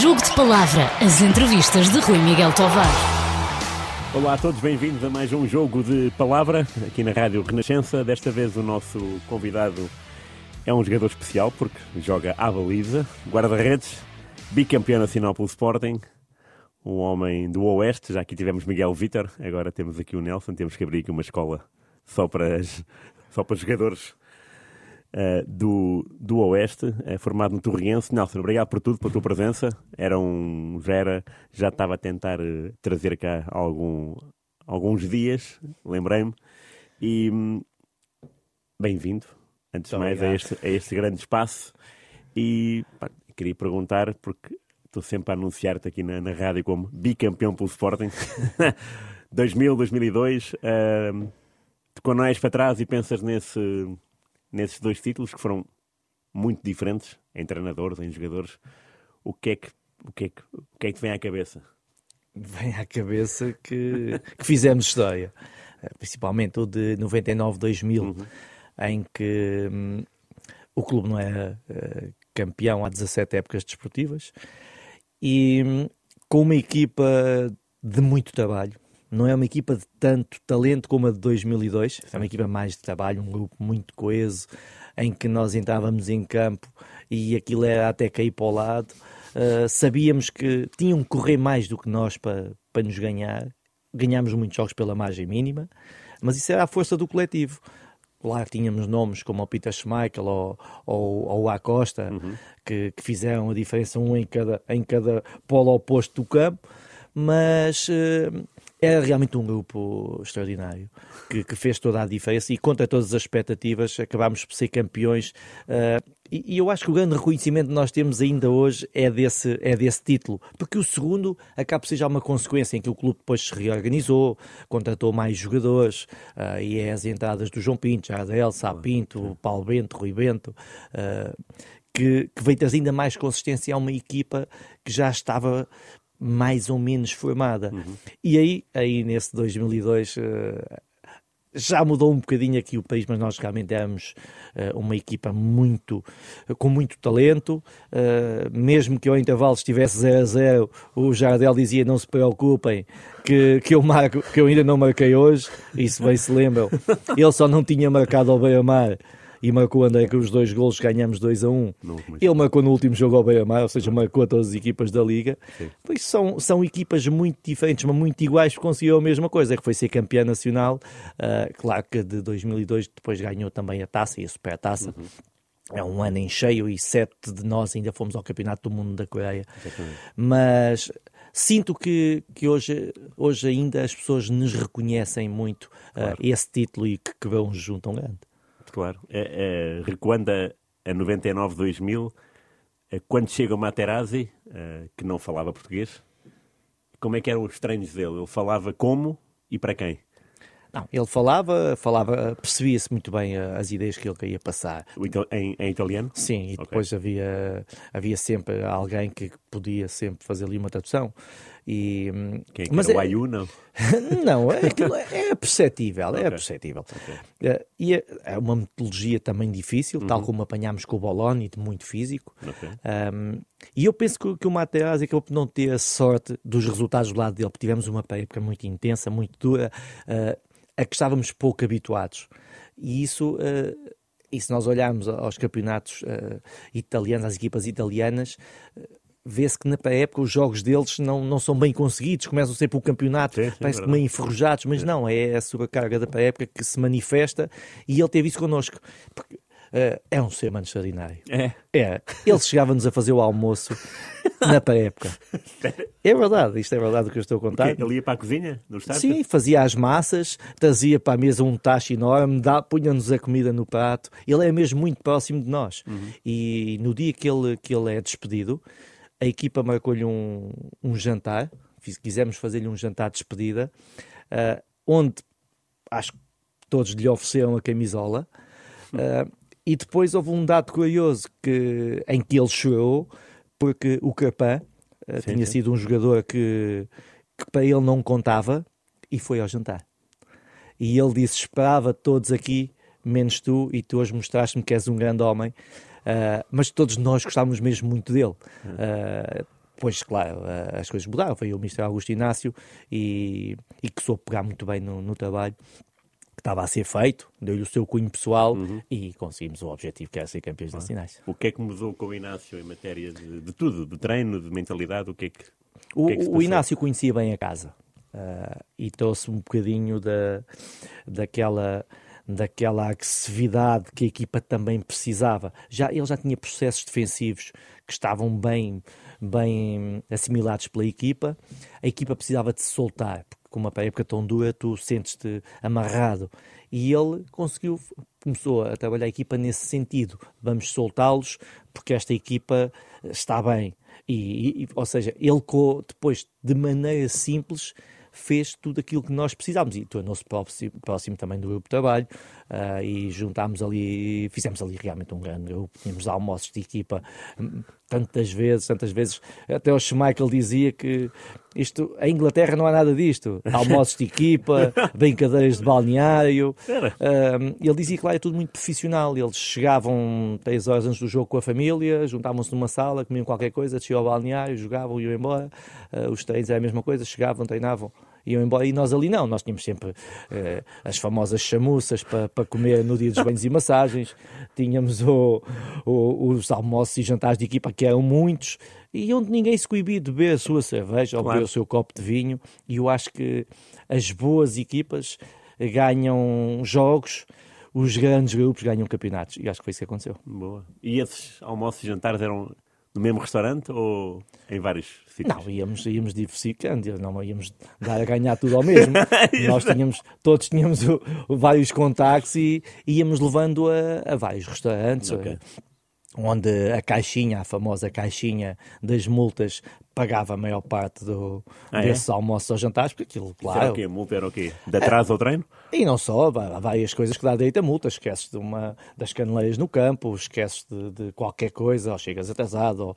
Jogo de Palavra, as entrevistas de Rui Miguel Tovar. Olá a todos, bem-vindos a mais um Jogo de Palavra aqui na Rádio Renascença. Desta vez o nosso convidado é um jogador especial porque joga à baliza, guarda-redes, bicampeão nacional pelo Sporting, um homem do Oeste. Já aqui tivemos Miguel Vitor, agora temos aqui o Nelson. Temos que abrir aqui uma escola só para, as, só para jogadores uh, do, do Oeste, uh, formado no Torriense. Nelson, obrigado por tudo, pela tua presença. Era um, já, era, já estava a tentar uh, trazer cá algum, alguns dias, lembrei-me. E hum, bem-vindo, antes de mais, a este, a este grande espaço. E pá, queria perguntar, porque estou sempre a anunciar-te aqui na, na, rádio como bicampeão pelo Sporting. 2000, 2002. Uh, quando olhas para trás e pensas nesse, nesses dois títulos que foram muito diferentes em treinadores, em jogadores, o que é que, o que, é que, o que, é que te vem à cabeça? Vem à cabeça que, que fizemos história, principalmente o de 99-2000, uhum. em que hum, o clube não era uh, campeão há 17 épocas desportivas e hum, com uma equipa de muito trabalho, não é uma equipa de tanto talento como a de 2002, é uma equipa mais de trabalho, um grupo muito coeso, em que nós entrávamos em campo e aquilo era até cair para o lado. Uh, sabíamos que tinham que correr mais do que nós para, para nos ganhar. Ganhámos muitos jogos pela margem mínima, mas isso era a força do coletivo. Lá tínhamos nomes como o Peter Schmeichel ou, ou, ou o Acosta, uhum. que, que, fizeram a diferença um em cada, em cada polo oposto do campo, mas uh, era realmente um grupo extraordinário que, que, fez toda a diferença e contra todas as expectativas acabámos por ser campeões. Uh, e, e, eu acho que o grande reconhecimento que nós temos ainda hoje é desse, é desse título, porque o segundo acaba por ser já uma consequência em que o clube depois se reorganizou, contratou mais jogadores uh, e é as entradas do João Pinto, Jardel, Sapinto, Paulo Bento, Rui Bento. Uh, que, que veio trazer ainda mais consistência a uma equipa que já estava mais ou menos formada. Uhum. E aí, aí nesse 2002, uh, eh, já mudou um bocadinho aqui o país, mas nós realmente éramos uh, uma equipa muito, com muito talento. Uh, mesmo que ao intervalo estivesse 0 a 0, o Jardel dizia: Não se preocupem, que, que, eu, marco, que eu ainda não marquei hoje. Isso bem se lembram. Ele só não tinha marcado ao Beira-Mar e marcou André os dois golos, ganhamos 2 a 1. Um. Ele marcou no último jogo ao Beira-Mar, ou seja, marcou a todas as equipas da Liga. Por isso são, são equipas muito diferentes, mas muito iguais, conseguiu a mesma coisa, que foi ser campeã nacional. Uh, claro que de 2002 depois ganhou também a taça e a supertaça. Uhum. É um ano em cheio e sete de nós ainda fomos ao Campeonato do Mundo da Coreia. Exatamente. Mas sinto que, que hoje, hoje ainda as pessoas nos reconhecem muito uh, claro. esse título e que quebrou um junto tão grande claro. É, é, recuando a, a 99, 2000, é, quando chega o Materazzi, é, que não falava português, como é que eram os treinos dele? Ele falava como e para quem? Não, ele falava, falava, percebia-se muito bem as ideias que ele queria passar. Em, em italiano? Sim, e okay. depois havia, havia sempre alguém que podia sempre fazer ali uma tradução. E, Quem é mas era o Ayu, não? não, é, é perceptível, é okay. é perceptível. Okay. Uh, e é, é, uma metodologia também difícil, uhum. tal como apanhámos com o Bologna, muito físico. Okay. Um, e eu penso que, que o Materazzi acabou por não ter a sorte dos resultados do lado dele, porque tivemos uma época muito intensa, muito dura, uh, a que estávamos pouco habituados. E isso... Uh, e se nós olharmos aos campeonatos uh, italianos, às equipas italianas, uh, vê-se que na época os jogos deles não, não são bem conseguidos, começam sempre o campeonato, sim, sim, parece meio enferrujados, mas não, é a sobrecarga da época que se manifesta e ele teve isso connosco. Porque, uh, é um ser humano extraordinário. É. é. Ele chegava-nos a fazer o almoço na época. É verdade, isto é verdade o que eu estou a contar. Ele ia para a cozinha no estádio? Sim, fazia as massas, trazia para a mesa um tacho enorme, punha-nos a comida no prato. Ele é mesmo muito próximo de nós. Uhum. E no dia que ele, que ele é despedido, a equipa marcou-lhe um, um jantar, quisemos fazer-lhe um jantar de despedida, uh, onde acho que todos lhe ofereceram a camisola. Uh, e depois houve um dado curioso que, em que ele chorou, porque o Carpã uh, tinha sim. sido um jogador que, que para ele não contava e foi ao jantar. E ele disse: Esperava todos aqui, menos tu, e tu hoje mostraste-me que és um grande homem. Uh, mas todos nós gostávamos mesmo muito dele. Uh, depois, claro, as coisas mudaram. Foi o Mr. Augusto Inácio e, e que soube pegar muito bem no, no trabalho que estava a ser feito, deu-lhe o seu cunho pessoal uhum. e conseguimos o objetivo que era ser campeões ah. nacionais. O que é que mudou com o Inácio em matéria de, de tudo, de treino, de mentalidade? O que é que. O, que é que o Inácio conhecia bem a casa uh, e trouxe um bocadinho da, daquela daquela agressividade que a equipa também precisava. Já, ele já tinha processos defensivos que estavam bem, bem assimilados pela equipa. A equipa precisava de se soltar, porque com uma época tão dura tu sentes-te amarrado. E ele conseguiu, começou a trabalhar a equipa nesse sentido. Vamos soltá-los porque esta equipa está bem. E, e, ou seja, ele depois, de maneira simples, fez tudo aquilo que nós precisávamos. E tornou-se próximo, próximo, também do grupo de trabalho uh, e juntámos ali, fizemos ali realmente um grande grupo, tínhamos almoços de equipa hum, tantas vezes, tantas vezes, até o Schmeichel dizia que isto, a Inglaterra não há nada disto, almoços de equipa, brincadeiras de balneário, uh, ele dizia que lá é tudo muito profissional, eles chegavam três horas antes do jogo com a família, juntavam-se numa sala, comiam qualquer coisa, desciam ao balneário, jogavam e iam embora, uh, os treinos é a mesma coisa, chegavam, treinavam, iam embora. E nós ali não, nós tínhamos sempre eh, as famosas chamuças para, para comer no dia dos banhos e massagens, tínhamos o, o, os almoços e jantares de equipa, que eram muitos, e onde ninguém se coibia de beber a sua cerveja ou beber o seu copo de vinho. E eu acho que as boas equipas ganham jogos os grandes grupos ganham campeonatos. E acho que foi isso que aconteceu. Boa. E esses almoços e jantares eram no mesmo restaurante ou em vários sítios? Não, íamos, íamos diversificando, não íamos dar a ganhar tudo ao mesmo. Nós tínhamos, todos tínhamos o, o, vários contactos e íamos levando a, a vários restaurantes. Okay. Onde a caixinha, a famosa caixinha das multas, pagava a maior parte do, ah, é? desses é? almoços ou jantares, porque aquilo, claro. Era o quê? Multa era o quê? De atraso é, ao treino? E não só, há várias coisas que dá direito a multa. Esqueces de uma, das caneleiras no campo, esqueces de, de qualquer coisa, ou chegas atrasado, ou,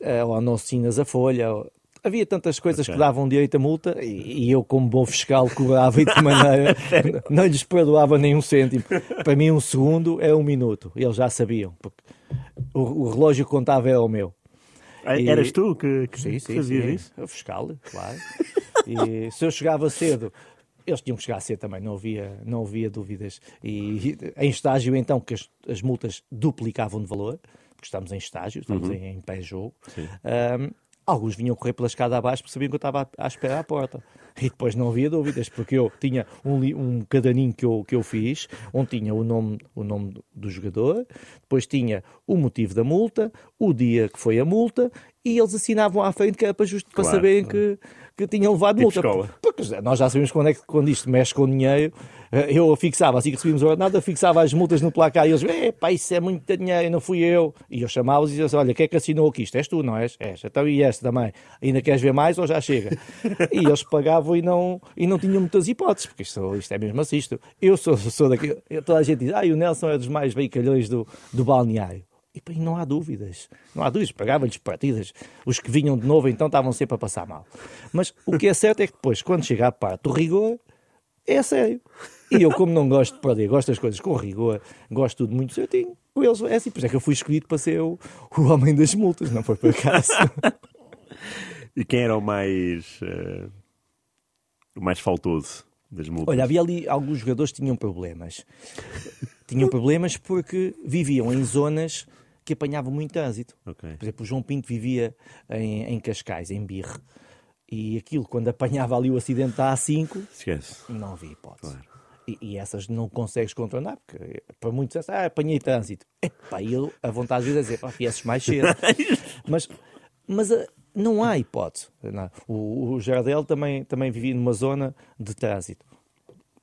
eh, ou não assinas a folha. Ou, havia tantas coisas okay. que davam direito a multa e, e, eu, como bom fiscal, cobrava e de maneira não lhes perdoava nem um cêntimo. Para mim, um segundo é um minuto. Eles já sabiam, porque o, o relógio que contava era o meu. E... Eras tu que, que sim, sim, fazias sim. isso? O fiscal, claro. e se eu chegava cedo, eles tinham que chegar cedo também, não havia, não havia dúvidas. E em estágio, então, que as, as multas duplicavam de valor, porque estamos em estágio, estamos uhum. em, em pé-jogo. Um, alguns vinham correr pela escada abaixo porque sabiam que eu estava à, à espera à porta. E depois não havia dúvidas, porque eu tinha um, um caderninho que eu, que eu fiz, onde tinha o nome, o nome do jogador, depois tinha o motivo da multa, o dia que foi a multa, e eles assinavam à frente que era para, just, para claro, saberem que, que tinham levado tipo multa. Escola. Porque nós já sabemos quando, é que, quando isto mexe com dinheiro, eh, eu fixava, assim que recebíamos o ordenado, eu fixava as multas no placar e eles, pá, isso é muito dinheiro, não fui eu. E eu chamava-os e dizia assim, olha, quem é que assinou aqui isto? És tu, não és? És. Então e este também? Ainda queres ver mais ou já chega? e eles pagavam e não, e não tinham muitas hipóteses, porque isto, isto é mesmo assim. Isto. Eu sou, sou daqui, toda a gente diz, ah, o Nelson é dos mais veicalhões do, do balneário. E não há dúvidas. Não há dúvidas. Pagava-lhes partidas. Os que vinham de novo então estavam sempre a passar mal. Mas o que é certo é que depois, quando chega a parte do rigor, é sério. E eu, como não gosto de perder, gosto das coisas com rigor, gosto tudo muito certinho, com eles é assim. Por isso é que eu fui escolhido para ser o, o homem das multas, não foi por acaso. e quem era o mais. Uh, o mais faltoso das multas? Olha, havia ali alguns jogadores que tinham problemas. tinham problemas porque viviam em zonas que apanhavam muito trânsito. Okay. Por exemplo, o João Pinto vivia em, em Cascais, em Birre. E aquilo, quando apanhava ali o acidente da A5, Esquece. não havia hipótese. Claro. E, e, essas não consegues contornar, porque para muitos ah, apanhei trânsito. Epá, eu, a vontade de dizer, pá, viesses mais cedo. mas mas ah, não há hipótese. Não. O, o Jardel também, também vivia numa zona de trânsito.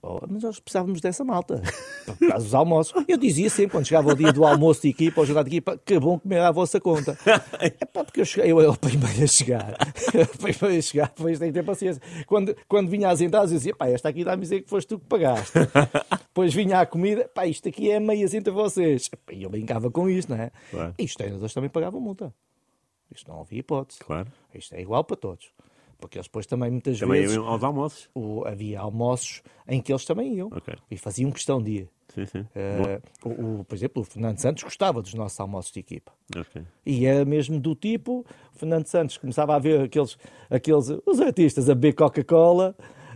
Oh, mas nós precisávamos dessa malta, por causa dos almoços. Eu dizia sempre, quando chegava o dia do almoço de equipa, ou jantar de equipa, que bom comer à vossa conta. É pá, porque eu, cheguei, eu era o primeiro a chegar. o primeiro a chegar, depois tem que ter paciência. Quando, quando vinha às entradas, eu dizia, pá, esta aqui dá-me dizer que foste tu que pagaste. depois vinha a comida, pá, isto aqui é meias entre vocês. E eu brincava com isto, não é? E os treinadores também pagavam multa. Isto não havia hipótese. Claro. Isto é igual para todos. porque eles depois também muitas Também vezes iam aos almoços. o- havia almoços em que eles também iam Ok. e faziam questão de ir. Sim, sim. Eh, o, o- por exemplo, o Fernando Santos gostava dos nossos almoços de equipa. Ok. E era mesmo do tipo, o Fernando Santos começava a ver aqueles, aqueles os artistas a beber Coca-Cola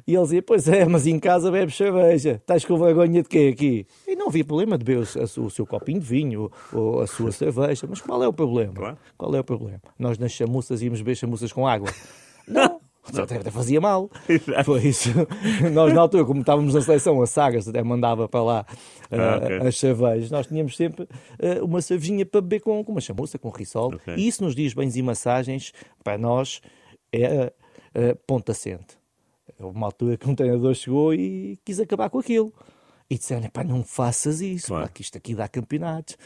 e ele dizia, pois é, mas em casa bebes cerveja, estás com vergonha de quê aqui? E não havia problema de beber o, seu copinho de vinho ou a sua cerveja, mas qual é o problema? Claro. Qual é o problema? Nós nas chamuças íamos beber chamuças com água. Não. Até fazia mal. Exato. Foi isso. Nós, na altura, como estávamos na seleção, a Sagas até mandava para lá eh, Ah, ok. as cervejas. Nós tínhamos sempre eh, uma cervejinha para beber com, com uma chamuça, com risol. Ok. E isso nos dias bens e massagens, para nós, era eh, ponto assente. Houve uma altura que um treinador chegou e quis acabar com aquilo. E disseram, pá, não faças isso, Claro. pá, que isto aqui dá campeonatos.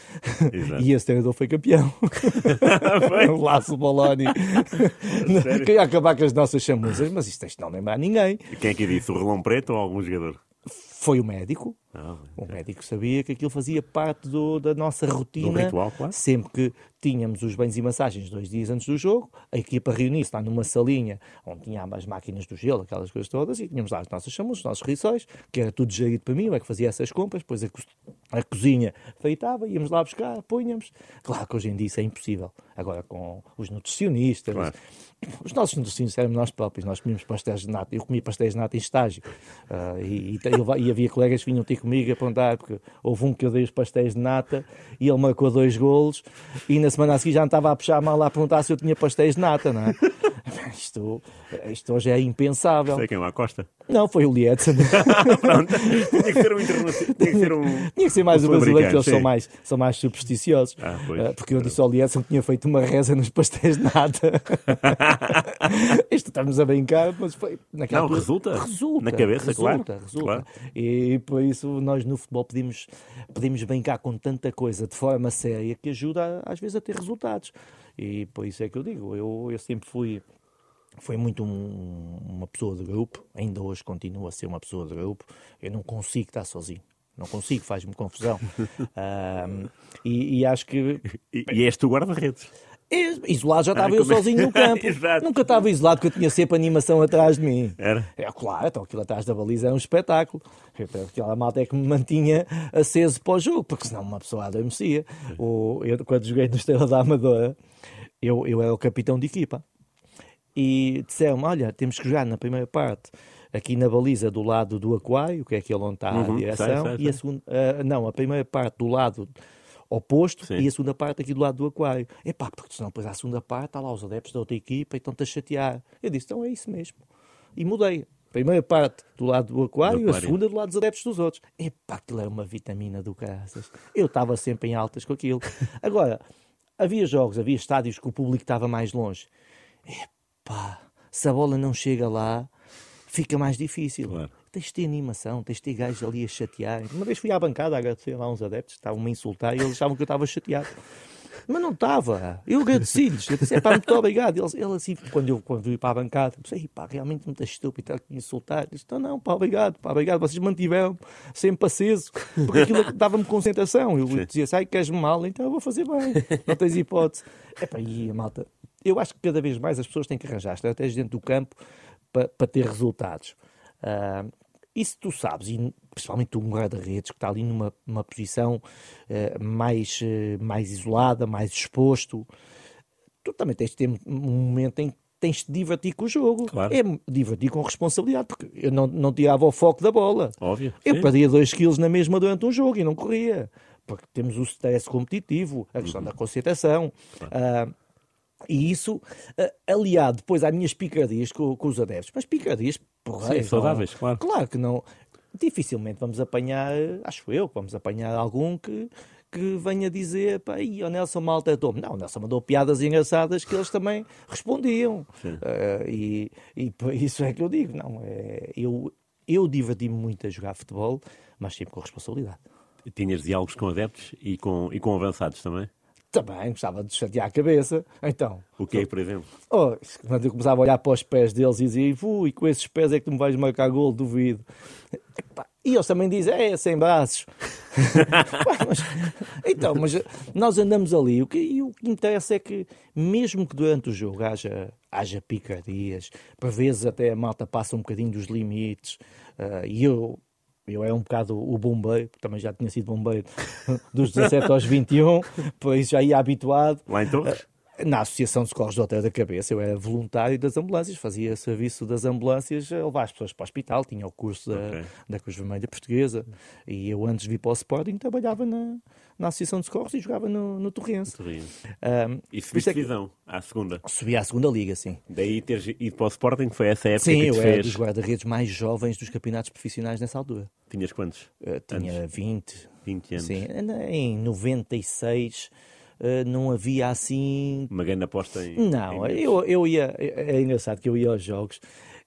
Exato. E esse treinador foi campeão. o Laço Boloni. Queria acabar com as nossas chamusas, mas isto, isto não lembra ninguém. E quem é que disse? O relão preto ou algum jogador? Foi o médico. Ah, O médico sabia que aquilo fazia parte do- da nossa rotina. ritual, claro. Sempre que tínhamos os bens e massagens dois dias antes do jogo, a equipa reunia-se lá numa salinha onde tinha as máquinas do gelo, aquelas coisas todas, e tínhamos lá as nossas chamas, os nossos riçóis, que era tudo gerido para mim, eu é que fazia essas compras, depois a, co- a cozinha feitava, íamos lá buscar, punhamos. Claro que hoje em dia isso é impossível. Agora com os nutricionistas, Claro. Os nossos nutricionistas éramos nós próprios, nós comíamos pastéis de nata. Eu comia pastéis de nata em estágio. Ah, e, e, e havia colegas que vinham ter comigo a apontar, porque houve um que eu dei os pastéis de nata e ele marcou dois golos e na semana a seguir já me estava a puxar lá a perguntar se eu tinha pastéis de nata, não é? Isto, isto hoje é impensável. Sei quem lá Costa. Não, foi o Lietzen. Pronto. Tinha que ser um internacional. Tinha que ser um. Tinha que ser mais um o brasileiro, que eles são mais, são mais supersticiosos. Ah, pois. Ah, porque eu disse ao Lietzen que tinha feito uma reza nos pastéis de nata. Isto estamos a brincar, mas foi naquela Não, resulta. Resulta. Na cabeça, resulta, claro. Resulta. Claro. E por isso nós no futebol podemos, podemos brincar com tanta coisa de forma séria que ajuda às vezes a ter resultados. E por isso é que eu digo, eu, eu sempre fui foi muito um- uma pessoa de grupo, ainda hoje continuo a ser uma pessoa de grupo. Eu não consigo estar sozinho. Não consigo, faz-me confusão. E, e acho que E, e és tu guarda-redes. eu, isolado já estava eu como é? sozinho no campo. Nunca estava isolado porque eu tinha sempre animação atrás de mim. Era? É claro, então aquilo atrás da baliza era um espetáculo. Então, Aquela malta é que me mantinha aceso para o jogo, porque senão uma pessoa adormecia. O, eu, quando joguei no Estrela da Amadora, eu, eu era o capitão de equipa. E disseram-me: Olha, temos que jogar na primeira parte aqui na baliza do lado do aquário, que é aquele onde está Uhum, a direção, sei, sei, e a sei. segunda, ah, não, a primeira parte do lado oposto Sim. e a segunda parte aqui do lado do aquário. Epá, porque senão depois à segunda parte está lá os adeptos da outra equipa e estão-te a chatear. Eu disse, então é isso mesmo. E mudei. Primeira parte do lado do aquário, Do a segunda do lado dos adeptos dos outros. Epá, aquilo era uma vitamina do caraças. Eu estava sempre em altas com aquilo. Agora, havia jogos, havia estádios que o público estava mais longe. Epá, se a bola não chega lá, fica mais difícil. Claro. Tens de ter animação, tens de ter gajos ali a chatear. Uma vez fui à bancada a agradecer lá uns adeptos, estavam-me a insultar e eles achavam que eu estava chateado. Mas não estava. Eu agradeci-lhes. Eu disse, pá, muito obrigado. Eles, ele assim, quando eu quando eu ia para a bancada, pensei, pá, realmente muito estúpido estar aqui a insultar. Disse, então não, pá, obrigado, pá, obrigado. Vocês mantiveram sempre aceso, porque aquilo dava-me concentração. Eu dizia, sai, queres-me mal, então eu vou fazer bem. Não tens hipótese. Epá, e a malta, eu acho que cada vez mais as pessoas têm que arranjar estratégias dentro do campo para, para ter resultados. Ah, isso tu sabes, e principalmente um guarda-redes que está ali numa, numa posição eh, mais, eh, mais isolada, mais exposto, tu também tens de ter um momento em que tens de divertir com o jogo. Claro. É divertir com responsabilidade, porque eu não, não tirava o foco da bola. Óbvio. Eu Sim. perdia 2 quilos na mesma durante um jogo e não corria. Porque temos o stress competitivo, a Uhum. questão da concentração. Ah, e isso, ah, aliado depois às minhas picadias com, com os adeptos. Mas picadias, porra, Sim, saudáveis, claro. Claro que não. Dificilmente vamos apanhar, acho eu, vamos apanhar algum que, que venha dizer, pá, aí, o Nelson maltratou-me. Não, o Nelson mandou piadas engraçadas que eles também respondiam. Ah, e, e isso é que eu digo, não, é, eu, eu diverti-me muito a jogar futebol, mas sempre com responsabilidade. Tinhas diálogos com adeptos e com, e com avançados também? Também gostava de chatear a cabeça. Então, O que é, por exemplo? oh, quando eu começava a olhar para os pés deles e dizia, ui, com esses pés é que tu me vais marcar gol, duvido. Epá, E eles também dizem, é, sem braços. mas, então, mas nós andamos ali. O que, e o que interessa é que, mesmo que durante o jogo haja, haja picardias, por vezes até a malta passa um bocadinho dos limites, uh, e eu. Eu era um bocado o bombeiro, também já tinha sido bombeiro dos 17 aos 21, pois já ia habituado. Lá em Torres? Na Associação de Socorros do Hotel da Cabeça, eu era voluntário das ambulâncias, fazia serviço das ambulâncias a levar as pessoas para o hospital, tinha o curso da, okay. da Cruz Vermelha Portuguesa. E eu, antes de vir para o Sporting, trabalhava na, na Associação de Socorros e jogava no, no Torrense. Um, e subiste é divisão à segunda? Subi à segunda liga, sim. Daí teres ido para o Sporting, foi essa época sim, que te eu fez... era dos guarda-redes mais jovens dos campeonatos profissionais nessa altura. Tinhas quantos? Uh, tinha anos? 20. 20 anos. Sim, em 96 Uh, não havia assim. Uma grande aposta em. Não, em eu, eu ia. É engraçado que eu ia aos jogos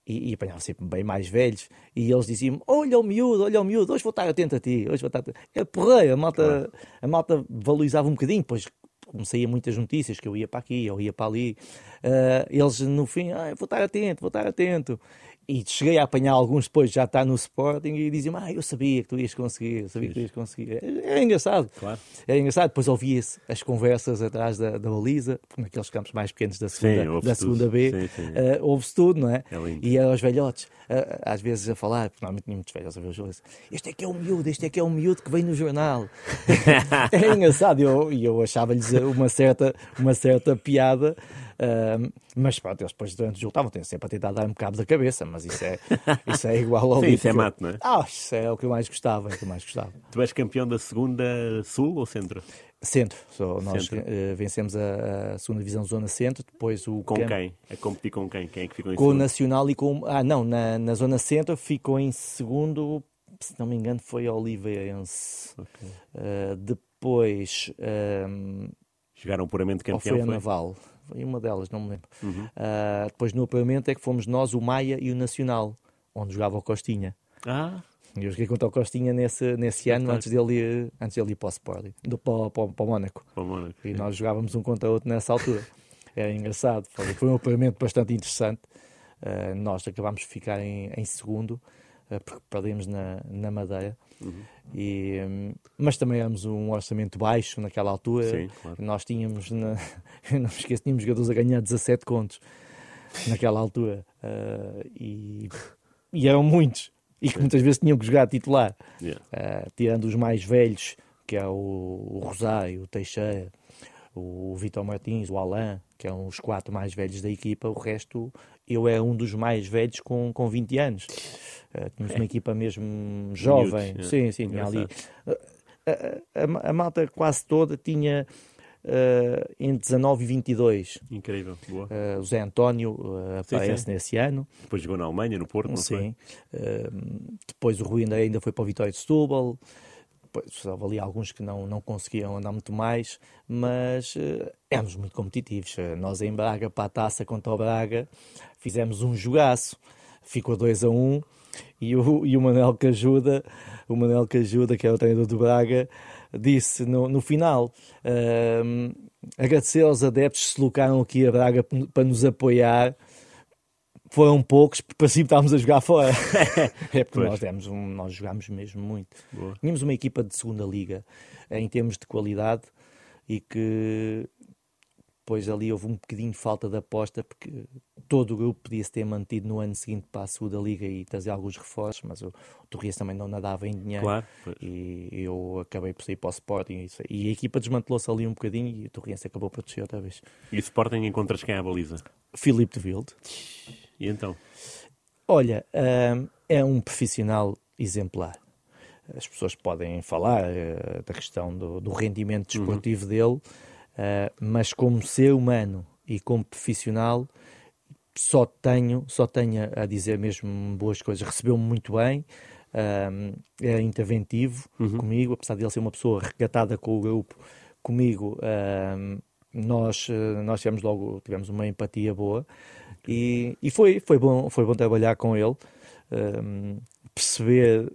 e, e apanhava sempre bem mais velhos e eles diziam olha o miúdo, olha o miúdo, hoje vou estar atento a ti, hoje vou estar É porreiro, a malta, a malta valorizava um bocadinho, pois como saía muitas notícias que eu ia para aqui, eu ia para ali, uh, eles no fim, ah, vou estar atento, vou estar atento e cheguei a apanhar alguns depois, já está no Sporting, e diziam ah, eu sabia que tu ias conseguir, eu sabia que tu ias conseguir. É, é engraçado. Claro. É engraçado. Depois ouvia as conversas atrás da, da baliza, naqueles campos mais pequenos da segunda, sim, da segunda B, sim, sim. Uh, ouve-se tudo, não é? é e aos velhotes, uh, às vezes a falar, porque normalmente tinha muitos velhos a ver os jogos, este é que é o miúdo, este é que é o miúdo que vem no jornal. é engraçado, e eu, eu achava-lhes uma certa, uma certa piada. Uh, mas pronto, eles depois durante o jogo estavam sempre a tentar dar-me cabo da cabeça, mas isso é, isso é igual ao Sim, isso é mato, não é? Ah, isso é o que eu mais gostava, é o que eu mais gostava. Tu és campeão da segunda Sul ou Centro? Centro, so, nós centro. Uh, vencemos a, a, segunda divisão Zona Centro, depois o Com quem? A competir com quem? Quem é que ficou em Com o Nacional e com... Ah, não, na, na Zona Centro ficou em segundo, se não me engano foi Oliveirense. Okay. Uh, depois... Um, Chegaram puramente campeão, ou foi a Naval? Foi uma delas, não me lembro. Uhum. Uh, depois no apuramento é que fomos nós, o Maia e o Nacional, onde jogava o Costinha. Ah. Eu joguei contra o Costinha nesse, nesse ano, antes dele, ir, antes dele ir para o Sporting, do, para, para, para o Mónaco. Para o Mónaco. E nós jogávamos um contra o outro nessa altura. Era engraçado, foi, um apuramento bastante interessante. Uh, nós acabámos de ficar em, em segundo, porque perdemos na, na Madeira. Uhum. E, hum, mas também éramos um orçamento baixo naquela altura. Sim, claro. Nós tínhamos, na, não me esqueço, tínhamos jogadores a ganhar 17 contos naquela altura. Uh, e, e, eram muitos. E que muitas vezes tinham que jogar titular. Yeah. Uh, tirando os mais velhos, que é o, o Rosário, o Teixeira, o Vitor Martins, o Alain, que são os quatro mais velhos da equipa. O resto, eu era um dos mais velhos com, com 20 anos. Uh, tínhamos é. uma equipa mesmo jovem. Miúdos, sim, sim, tinha ali. Uh, a, a, a, malta quase toda tinha uh, entre 19 e 22. Incrível, boa. o Zé António aparece sim, sim. nesse ano. Depois jogou na Alemanha, no Porto, não sim. depois o Rui ainda, ainda foi para o Vitória de Setúbal. Houve ali alguns que não, não conseguiam andar muito mais, mas uh, éramos muito competitivos. Nós em Braga, para a taça contra o Braga, fizemos um jogaço. Ficou 2 a 1 um, e o, e o Manel Cajuda, o Manel Cajuda, que é o treinador do Braga, disse no, no final: uh, agradecer aos adeptos que se locaram aqui a Braga para nos apoiar. Foram poucos, para cima estávamos a jogar fora. é porque nós, demos um, nós jogámos mesmo muito. Boa. Tínhamos uma equipa de segunda liga em termos de qualidade e que depois ali houve um bocadinho de falta de aposta, porque todo o grupo podia-se ter mantido no ano seguinte para a segunda liga e trazer alguns reforços, mas o, o Torres também não nadava em dinheiro claro, e eu acabei por sair para o Sporting e, a equipa desmantelou-se ali um bocadinho e o Torres acabou por descer outra vez. E o Sporting encontras quem é a baliza? Filipe de Wilde. E então? Olha, hum, é um profissional exemplar. As pessoas podem falar uh, da questão do, do rendimento uhum. desportivo uhum. dele, Uh, mas como ser humano e como profissional só tenho, só tenho a dizer mesmo boas coisas. Recebeu-me muito bem, é interventivo uhum. comigo, apesar de ele ser uma pessoa recatada com o grupo, comigo nós, nós tivemos logo tivemos uma empatia boa e, e foi, foi, bom, foi bom trabalhar com ele, perceber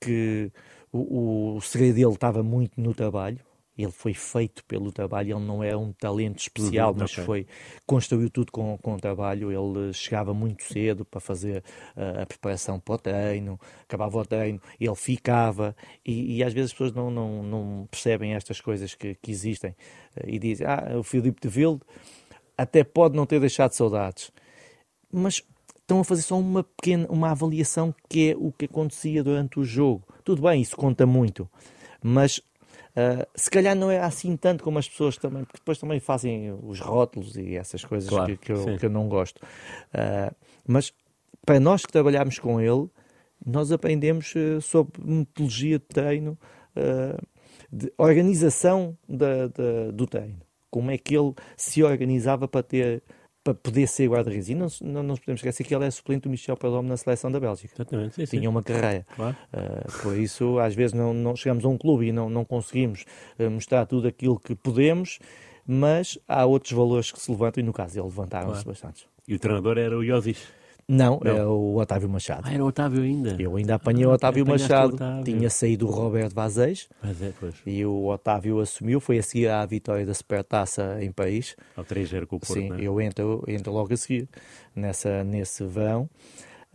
que o, o segredo dele estava muito no trabalho, ele foi feito pelo trabalho, ele não é um talento especial, Uhum, mas ok. foi, construiu tudo com, com o trabalho, ele chegava muito cedo para fazer uh, a preparação para o treino, acabava o treino, ele ficava, e, e às vezes as pessoas não, não, não percebem estas coisas que, que existem, uh, e dizem, ah, o Filipe de Vilde até pode não ter deixado saudades, mas estão a fazer só uma pequena uma avaliação que é o que acontecia durante o jogo. Tudo bem, isso conta muito, mas uh, se calhar não é assim tanto como as pessoas também, porque depois também fazem os rótulos e essas coisas Claro, que, que, eu, que eu não gosto. Uh, mas para nós que trabalhamos com ele, nós aprendemos uh, sobre metodologia de treino, de organização da, da- do treino. Como é que ele se organizava para ter para poder ser guarda-redes. E não, não nos podemos esquecer que ele é suplente do Michel Pelome na seleção da Bélgica. Exatamente, sim, sim. Tinha uma carreira. Claro. Uh, por isso, às vezes, não, não chegamos a um clube e não, não conseguimos uh, mostrar tudo aquilo que podemos, mas há outros valores que se levantam e, no caso, ele levantaram-se Claro. bastante. E o treinador era o Iosis. Não, Não. é o Otávio Machado. Ah, era o Otávio ainda. Eu ainda apanhei o Otávio apanhaste o Machado. Otávio. Tinha saído o Roberto Mas é, pois. e o Otávio assumiu. Foi a seguir à vitória da Supertaça em Paris. Ao 3-0 com o Porto, Sim, não é? eu entro, entro logo a seguir nessa, nesse verão.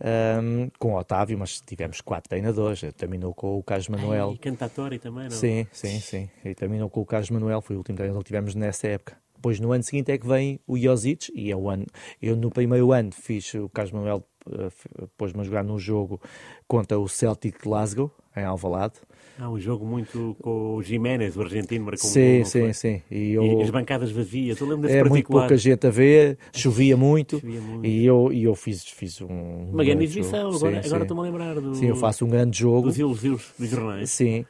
ahm, com o Otávio, mas tivemos quatro treinadores. Terminou com o Carlos Manuel. E Cantatori também, não? Sim, sim, sim. E terminou com o Carlos Manuel, foi o último treinador que tivemos nessa época. Depois, no ano seguinte, é que vem o Josic, e é o ano. Eu, no primeiro ano, fiz o Carlos Manuel, eh, pôs-me a jogar num jogo contra o Celtic Glasgow, em Alvalade. Há um jogo muito com o Jiménez, o argentino, marcou um sim, não sim, foi? sim. E E eu, as bancadas vazias, eu lembro desse é muito pouca gente a ver, chovia muito, Chovia muito. e eu, e eu fiz, fiz um. Uma grande exibição, Sim, agora, sim. agora estou-me a lembrar do, Sim, eu faço um grande jogo. dos elogios dos jornais. Sim.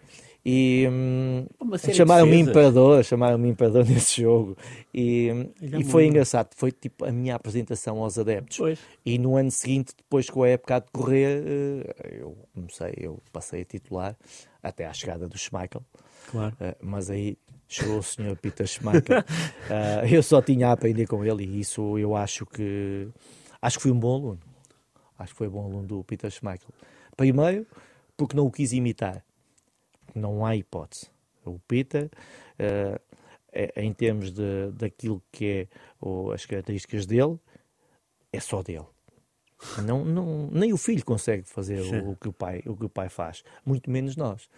E hum, de chamaram-me imperador, chamaram-me imperador nesse jogo. E, e foi engraçado, foi tipo a minha apresentação aos adeptos. Pois. E no ano seguinte, depois com a época a decorrer, eh, eu comecei, eu passei a titular até à chegada do Schmeichel. Claro. Eh, mas aí chegou o Sr. Peter Schmeichel. Eh, eu só tinha a aprender com ele e isso eu acho que acho que fui um bom aluno. Acho que foi um bom aluno do Peter Schmeichel. Primeiro, porque não o quis imitar. Não há hipótese. O Peter, eh, é- em termos de, daquilo que é as características dele, é só dele. Não, não, nem o filho consegue fazer o, o que o, pai, o que o pai faz, muito menos nós.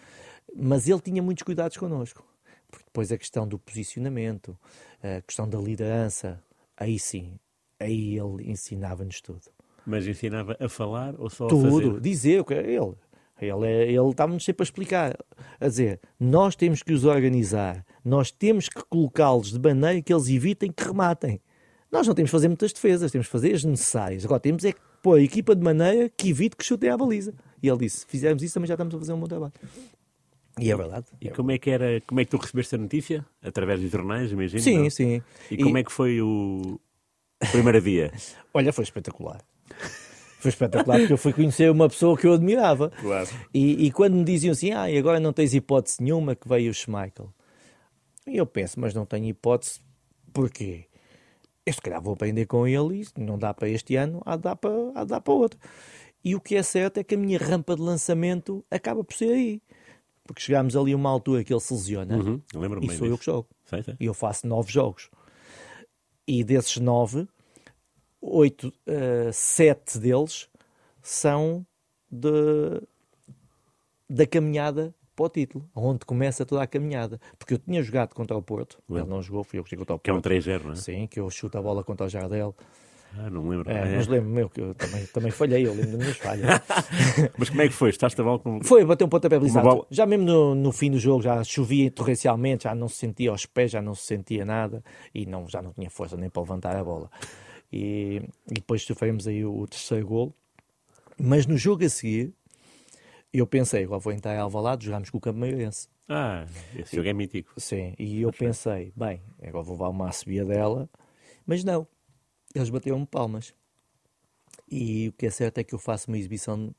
Mas ele tinha muitos cuidados connosco. Porque depois a questão do posicionamento, a questão da liderança, aí sim, aí ele ensinava-nos tudo. Mas ensinava a falar ou só a Tudo, fazer? dizer o que é ele. Ele, é- estava-nos sempre a explicar, a dizer, nós temos que os organizar, nós temos que colocá-los de maneira que eles evitem que rematem. Nós não temos que fazer muitas defesas, temos que fazer as necessárias. Agora temos é que pôr a equipa de maneira que evite que chutem à baliza. E ele disse, se fizermos isso também já estamos a fazer um bom trabalho. E é verdade. E como é que era, como é que tu recebeste a notícia? Através dos jornais, imagino? Sim, não? sim. E, como é que foi o primeiro dia? Olha, foi espetacular. Foi espetacular porque eu fui conhecer uma pessoa que eu admirava. Claro. E, e quando me diziam assim, ah, e agora não tens hipótese nenhuma que veio o Schmeichel. E eu penso, mas não tenho hipótese, porquê? Eu se calhar vou aprender com ele e não dá para este ano, há de dar para, há de dar para outro. E o que é certo é que a minha rampa de lançamento acaba por ser aí. Porque chegámos ali a uma altura que ele se lesiona Uhum, eu e sou eu disso. que jogo. Sei, sei. E eu faço nove jogos. E desses nove, oito, eh, sete deles são de, da caminhada para o título, onde começa toda a caminhada. Porque eu tinha jogado contra o Porto, ele Lembro. não jogou, fui eu que joguei contra o Que é um Porto. 3-0, não é? Sim, que eu chuto a bola contra o Jardel. Ah, não lembro. É, é. Mas lembro-me eu que eu também, também falhei, eu lembro das minhas falhas. Mas como é que foi? Estás a bola com... Foi, bateu um pontapé balizado. bola- Já mesmo no, no fim do jogo, já chovia torrencialmente, já não se sentia aos pés, já não se sentia nada e não, já não tinha força nem para levantar a bola. E, e depois sofremos aí o, terceiro gol. Mas no jogo a seguir, eu pensei, agora vou entrar em Alvalade, jogámos com o Campo Maiorense. Ah, esse jogo é mítico. Sim, e eu pensei, bem, agora vou levar uma subida dela, mas não, eles bateram-me palmas. E o que é certo é que eu faço uma exibição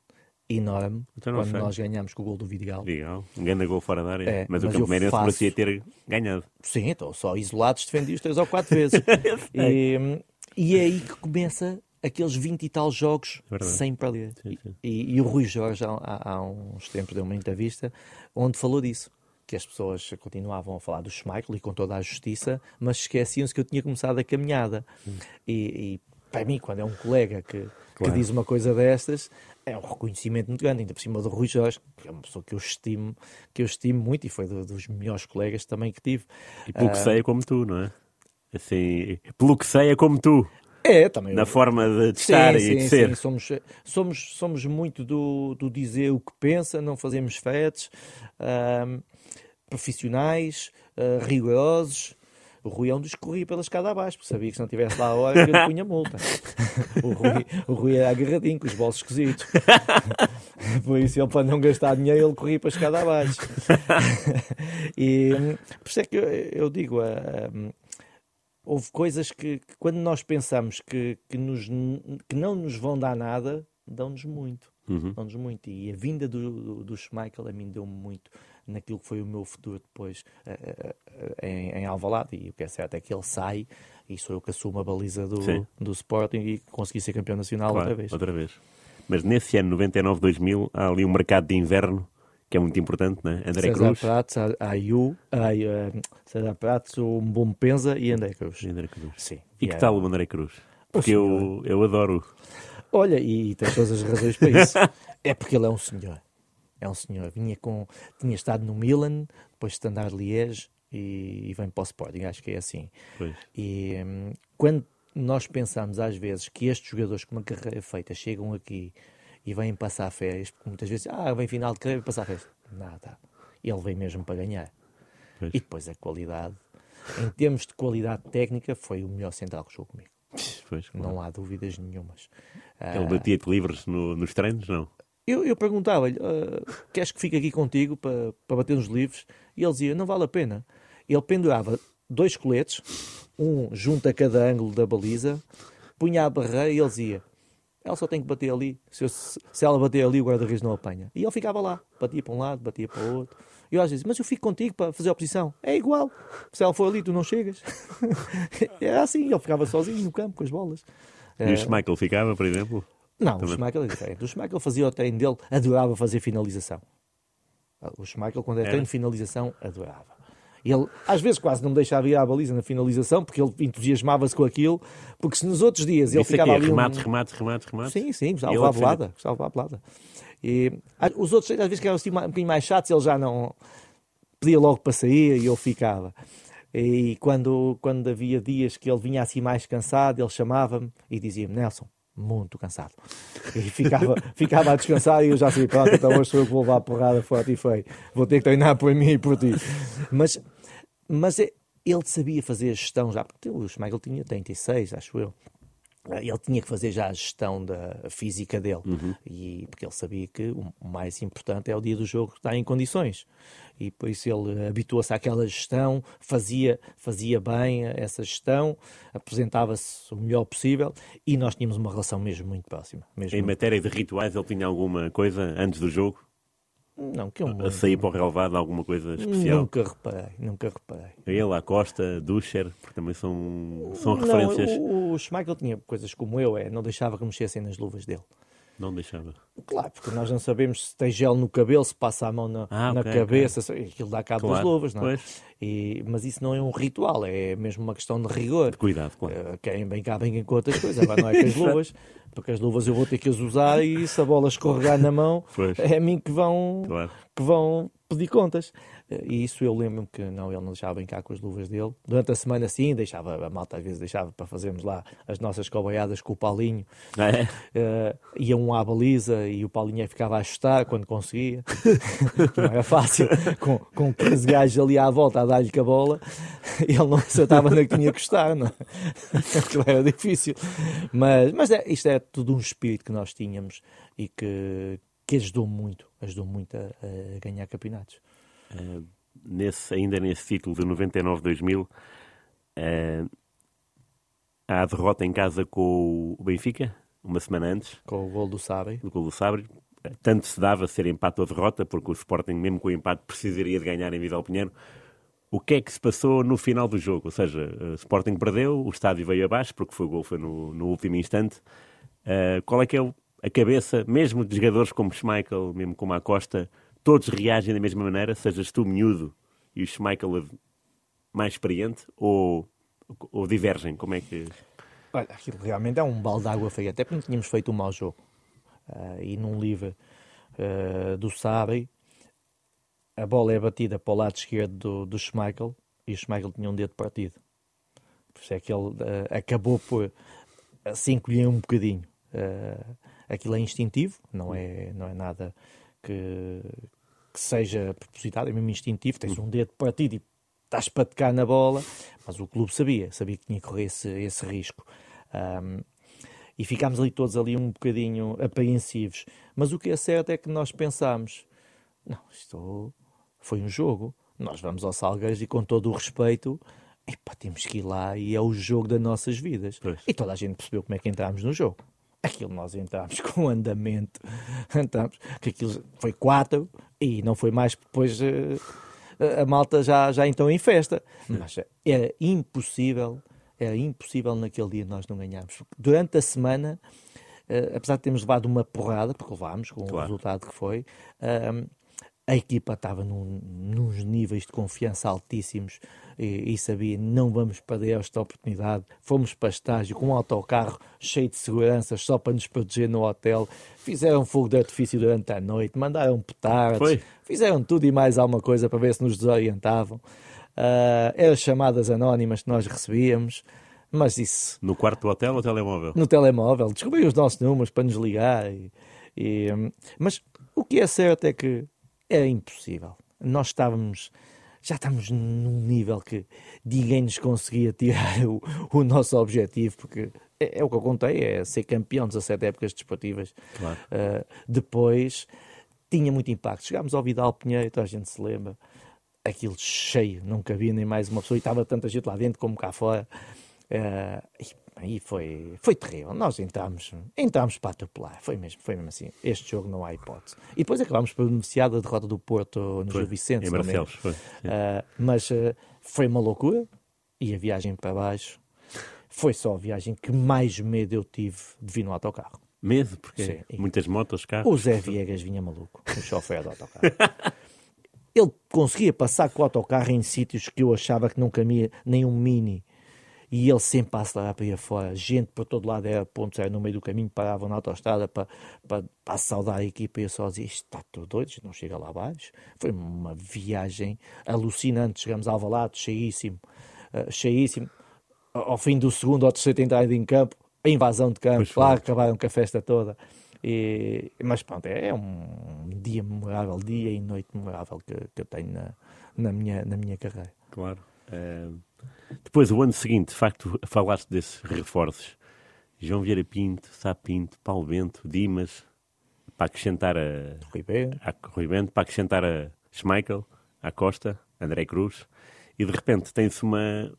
enorme Então quando sei. nós ganhamos com o gol do Vidigal. Legal. Um grande gol fora da área. É, mas, mas o Meirense faço- merecia ter ganhado. Sim, então só isolados defendi-os três ou quatro vezes. e, e é aí que começa aqueles 20 e tal jogos Verdade. sem perder. Sim, sim. E, e o Rui Jorge, há, há- uns tempos, deu uma entrevista onde falou disso. que as pessoas continuavam a falar do Schmeichel e com toda a justiça, mas esqueciam-se que eu tinha começado a caminhada. E, e para mim, quando é um colega que, claro. que diz uma coisa destas, é um reconhecimento muito grande, ainda por cima do Rui Jorge, que é uma pessoa que eu estimo, que eu estimo muito e foi do, dos melhores colegas também que tive. E pelo uh, sei é como tu, não é? Assim, pelo que sei é como tu. É, também. Na forma de, estar sim, e de ser. Sim, somos, somos, somos muito do, do dizer o que pensa, não fazemos fetes, uh, profissionais, uh, rigorosos. O Rui é um dos que corria pela escada abaixo, porque sabia que se não tivesse lá a hora, ele punha multa. o, Rui, o Rui era agarradinho, com os bolsos esquisitos. Por isso, ele, para não gastar dinheiro, ele corria para a escada abaixo. e por isso é que eu, eu digo, uh, houve coisas que, que, quando nós pensamos que, que, nos, que não nos vão dar nada, dão-nos muito. Uhum. Dão-nos muito. E a vinda do, do, do Schmeichel a mim deu-me muito naquilo que foi o meu futuro depois uh, uh, em, em Alvalade. E o que é certo é que ele sai e sou eu que assumo a baliza do, do Sporting e consegui ser campeão nacional claro, outra vez. Outra vez. Mas nesse ano 99-2000 há ali um mercado de inverno que é muito importante, né? André César Cruz. Pratos, Ayu, uh, César Pratos, o Penza e André Cruz. André Cruz. Sim. E que tal o André Cruz? Porque eu, eu adoro. Olha, e, e tens todas as razões para isso. é porque ele é um senhor. É um senhor. Vinha com, tinha estado no Milan, depois Standard Liège e, e vem para o Sporting. Acho que é assim. Pois. E um, quando nós pensamos às vezes que estes jogadores com uma carreira feita chegam aqui e vêm passar férias, porque muitas vezes, ah, vem final de carreira passar férias. Nada. Ele vem mesmo para ganhar. Pois. E depois a qualidade. Em termos de qualidade técnica, foi o melhor central que jogou comigo. Pois, claro. Não há dúvidas nenhumas. Ele batia-te livres no, nos treinos, não? Eu, eu perguntava-lhe, uh, queres que fique aqui contigo para, para bater nos livros? E ele dizia, não vale a pena. Ele pendurava dois coletes, um junto a cada ângulo da baliza, punha a barreira e ele dizia, ela só tem que bater ali. Se, eu, se ela bater ali, o guarda-redes não apanha. E ele ficava lá, batia para um lado, batia para o outro. E eu às vezes, mas eu fico contigo para fazer a oposição. É igual. Se ela for ali, tu não chegas. Era assim, ele ficava sozinho no campo com as bolas. E o Schmeichel ficava, por exemplo? Não, Também. o Schmeichel é diferente. O Schmeichel fazia o treino dele, adorava fazer finalização. O Schmeichel, quando é treino de finalização, adorava. Ele, às vezes, quase não me deixava ir à baliza na finalização, porque ele entusiasmava-se com aquilo, porque se nos outros dias ele ficava aqui, ali... Remate, um... remate, remate, remate. Sim, sim, levava a pelada. Levava a pelada. E os outros, às vezes, que eram assim, um bocadinho mais chatos, ele já não... Pedia logo para sair e eu ficava. E quando, quando havia dias que ele vinha assim mais cansado, ele chamava-me e dizia-me, Nelson, muito cansado. E ficava, ficava a descansar e eu já sei, pronto, então hoje sou eu que vou levar a porrada forte e feio. Vou ter que treinar por mim e por ti. Mas, mas é, ele sabia fazer a gestão já, porque o Schmeichel tinha 36, acho eu. Ele tinha que fazer já a gestão da física dele, uhum. e, porque ele sabia que o mais importante é o dia do jogo estar em condições e por isso ele habituou-se àquela gestão, fazia, fazia bem essa gestão, apresentava-se o melhor possível e nós tínhamos uma relação mesmo muito próxima. Mesmo em matéria de rituais, ele tinha alguma coisa antes do jogo? Não, que eu A sair para o relevado, alguma coisa especial? Nunca reparei, nunca reparei. Ele, a Costa, Duscher, porque também são, são não, referências. O, o Schmeichel tinha coisas como eu, é, não deixava que mexessem nas luvas dele. Não deixava. Claro, porque nós não sabemos se tem gel no cabelo, se passa a mão na, ah, na okay, cabeça, okay. aquilo dá cabo claro, das luvas, não é? E, mas isso não é um ritual, é mesmo uma questão de rigor. De cuidado, claro. Uh, querem bem cá, bem com outras coisas. Agora não é com as luvas, porque as luvas eu vou ter que as usar e se a bola escorregar na mão, pois. é a mim que vão, claro. que vão pedir contas. E isso eu lembro-me que não, ele não deixava brincar com as luvas dele. Durante a semana, sim, deixava, a malta às vezes deixava para fazermos lá as nossas cobaiadas com o Paulinho. É? Uh, ia um à baliza e o Paulinho ficava a ajustar quando conseguia. não era fácil. Com, com 15 gajos ali à volta a dar-lhe com a bola, ele não acertava na que tinha que estar, não é? Era difícil. Mas, mas é, isto é tudo um espírito que nós tínhamos e que, que ajudou muito, ajudou muito a, a ganhar campeonatos. Uh, nesse, ainda nesse título de 99-2000, uh, há a derrota em casa com o Benfica, uma semana antes. Com o gol do Sabre. O gol do Sabre. Tanto se dava ser empate ou derrota, porque o Sporting, mesmo com o empate, precisaria de ganhar em Vidal Pinheiro. O que é que se passou no final do jogo? Ou seja, o Sporting perdeu, o estádio veio abaixo, porque foi o gol foi no, no último instante. Uh, qual é que é a cabeça, mesmo de jogadores como Schmeichel, mesmo como a Costa, todos reagem da mesma maneira, sejas tu miúdo e o Schmeichel mais experiente, ou, ou divergem? Como é que... Olha, aquilo realmente é um balde de água fria, até porque não tínhamos feito um mau jogo. Uh, e num livre uh, do Sarri, a bola é batida para o lado esquerdo do, do Schmeichel e o Schmeichel tinha um dedo partido. Por isso é que ele uh, acabou por se encolher um bocadinho. aquilo é instintivo, não é, não é nada que, que seja propositado, é mesmo instintivo. Tens um dedo partido e estás para tocar na bola, mas o clube sabia, sabia que tinha que correr esse, esse risco. Um, e ficámos ali todos ali um bocadinho apreensivos. Mas o que é certo é que nós pensámos, não, isto foi um jogo, nós vamos ao Salgueiros e com todo o respeito, epá, temos que ir lá e é o jogo das nossas vidas. Pois. E toda a gente percebeu como é que entramos no jogo. Aquilo nós entramos com andamento, entramos, que aquilo foi quatro e não foi mais depois... Uh, a malta já, já então em festa. Mas era impossível, era impossível naquele dia nós não ganharmos. Durante a semana, uh, apesar de termos levado uma porrada, porque levámos com claro. o resultado que foi, uh, a equipa estava num, nos níveis de confiança altíssimos e, e, sabia não vamos perder esta oportunidade. Fomos para estágio com um autocarro cheio de seguranças só para nos proteger no hotel. Fizeram fogo de artifício durante a noite, mandaram petardos, Foi. fizeram tudo e mais alguma coisa para ver se nos desorientavam. Uh, eram chamadas anónimas que nós recebíamos. Mas isso. No quarto do hotel ou telemóvel? No telemóvel. Descobri os nossos números para nos ligar. E, e, mas o que é certo é que era impossível. Nós estávamos, já estamos num nível que ninguém nos conseguia tirar o, o nosso objetivo, porque é, é, o que eu contei, é ser campeão 17 épocas desportivas. Claro. Uh, depois tinha muito impacto. Chegámos ao Vidal Pinheiro, toda a gente se lembra, aquilo cheio, não cabia nem mais uma pessoa, e estava tanta gente lá dentro como cá fora. Uh, Aí foi, foi terrível. Nós entramos, entramos para atropelar. Foi mesmo, foi mesmo assim. Este jogo não há hipótese. E depois acabámos por beneficiar da derrota do Porto no foi, Gil Vicente. Em Barcelos, foi. Uh, mas uh, foi uma loucura. E a viagem para baixo foi só a viagem que mais medo eu tive de vir no autocarro. Medo? Porque Sim. muitas motos, carros. O Zé Viegas vinha maluco, o chofer do autocarro. Ele conseguia passar com o autocarro em sítios que eu achava que não caminha nem um mini e ele sempre a acelerar para ir fora. Gente por todo lado era pontos, era no meio do caminho, paravam na autostrada para, para, para saudar a equipa e eu só dizia: está tudo doido, não chega lá abaixo. Foi uma viagem alucinante. Chegamos ao Alvalade, cheíssimo, uh, cheíssimo. Ao fim do segundo ou terceiro entrada em campo, a invasão de campo, lá acabaram com a festa toda. E, mas pronto, é um dia memorável, dia e noite memorável que, que eu tenho na, na, minha, na minha carreira. Claro. É... Depois, o ano seguinte, de facto, falaste desses reforços. João Vieira Pinto, Sá Pinto, Paulo Bento, Dimas, para acrescentar a Rui Bento, a, Rui Bento para acrescentar a Schmeichel, a Costa, André Cruz, e de repente tem-se uma,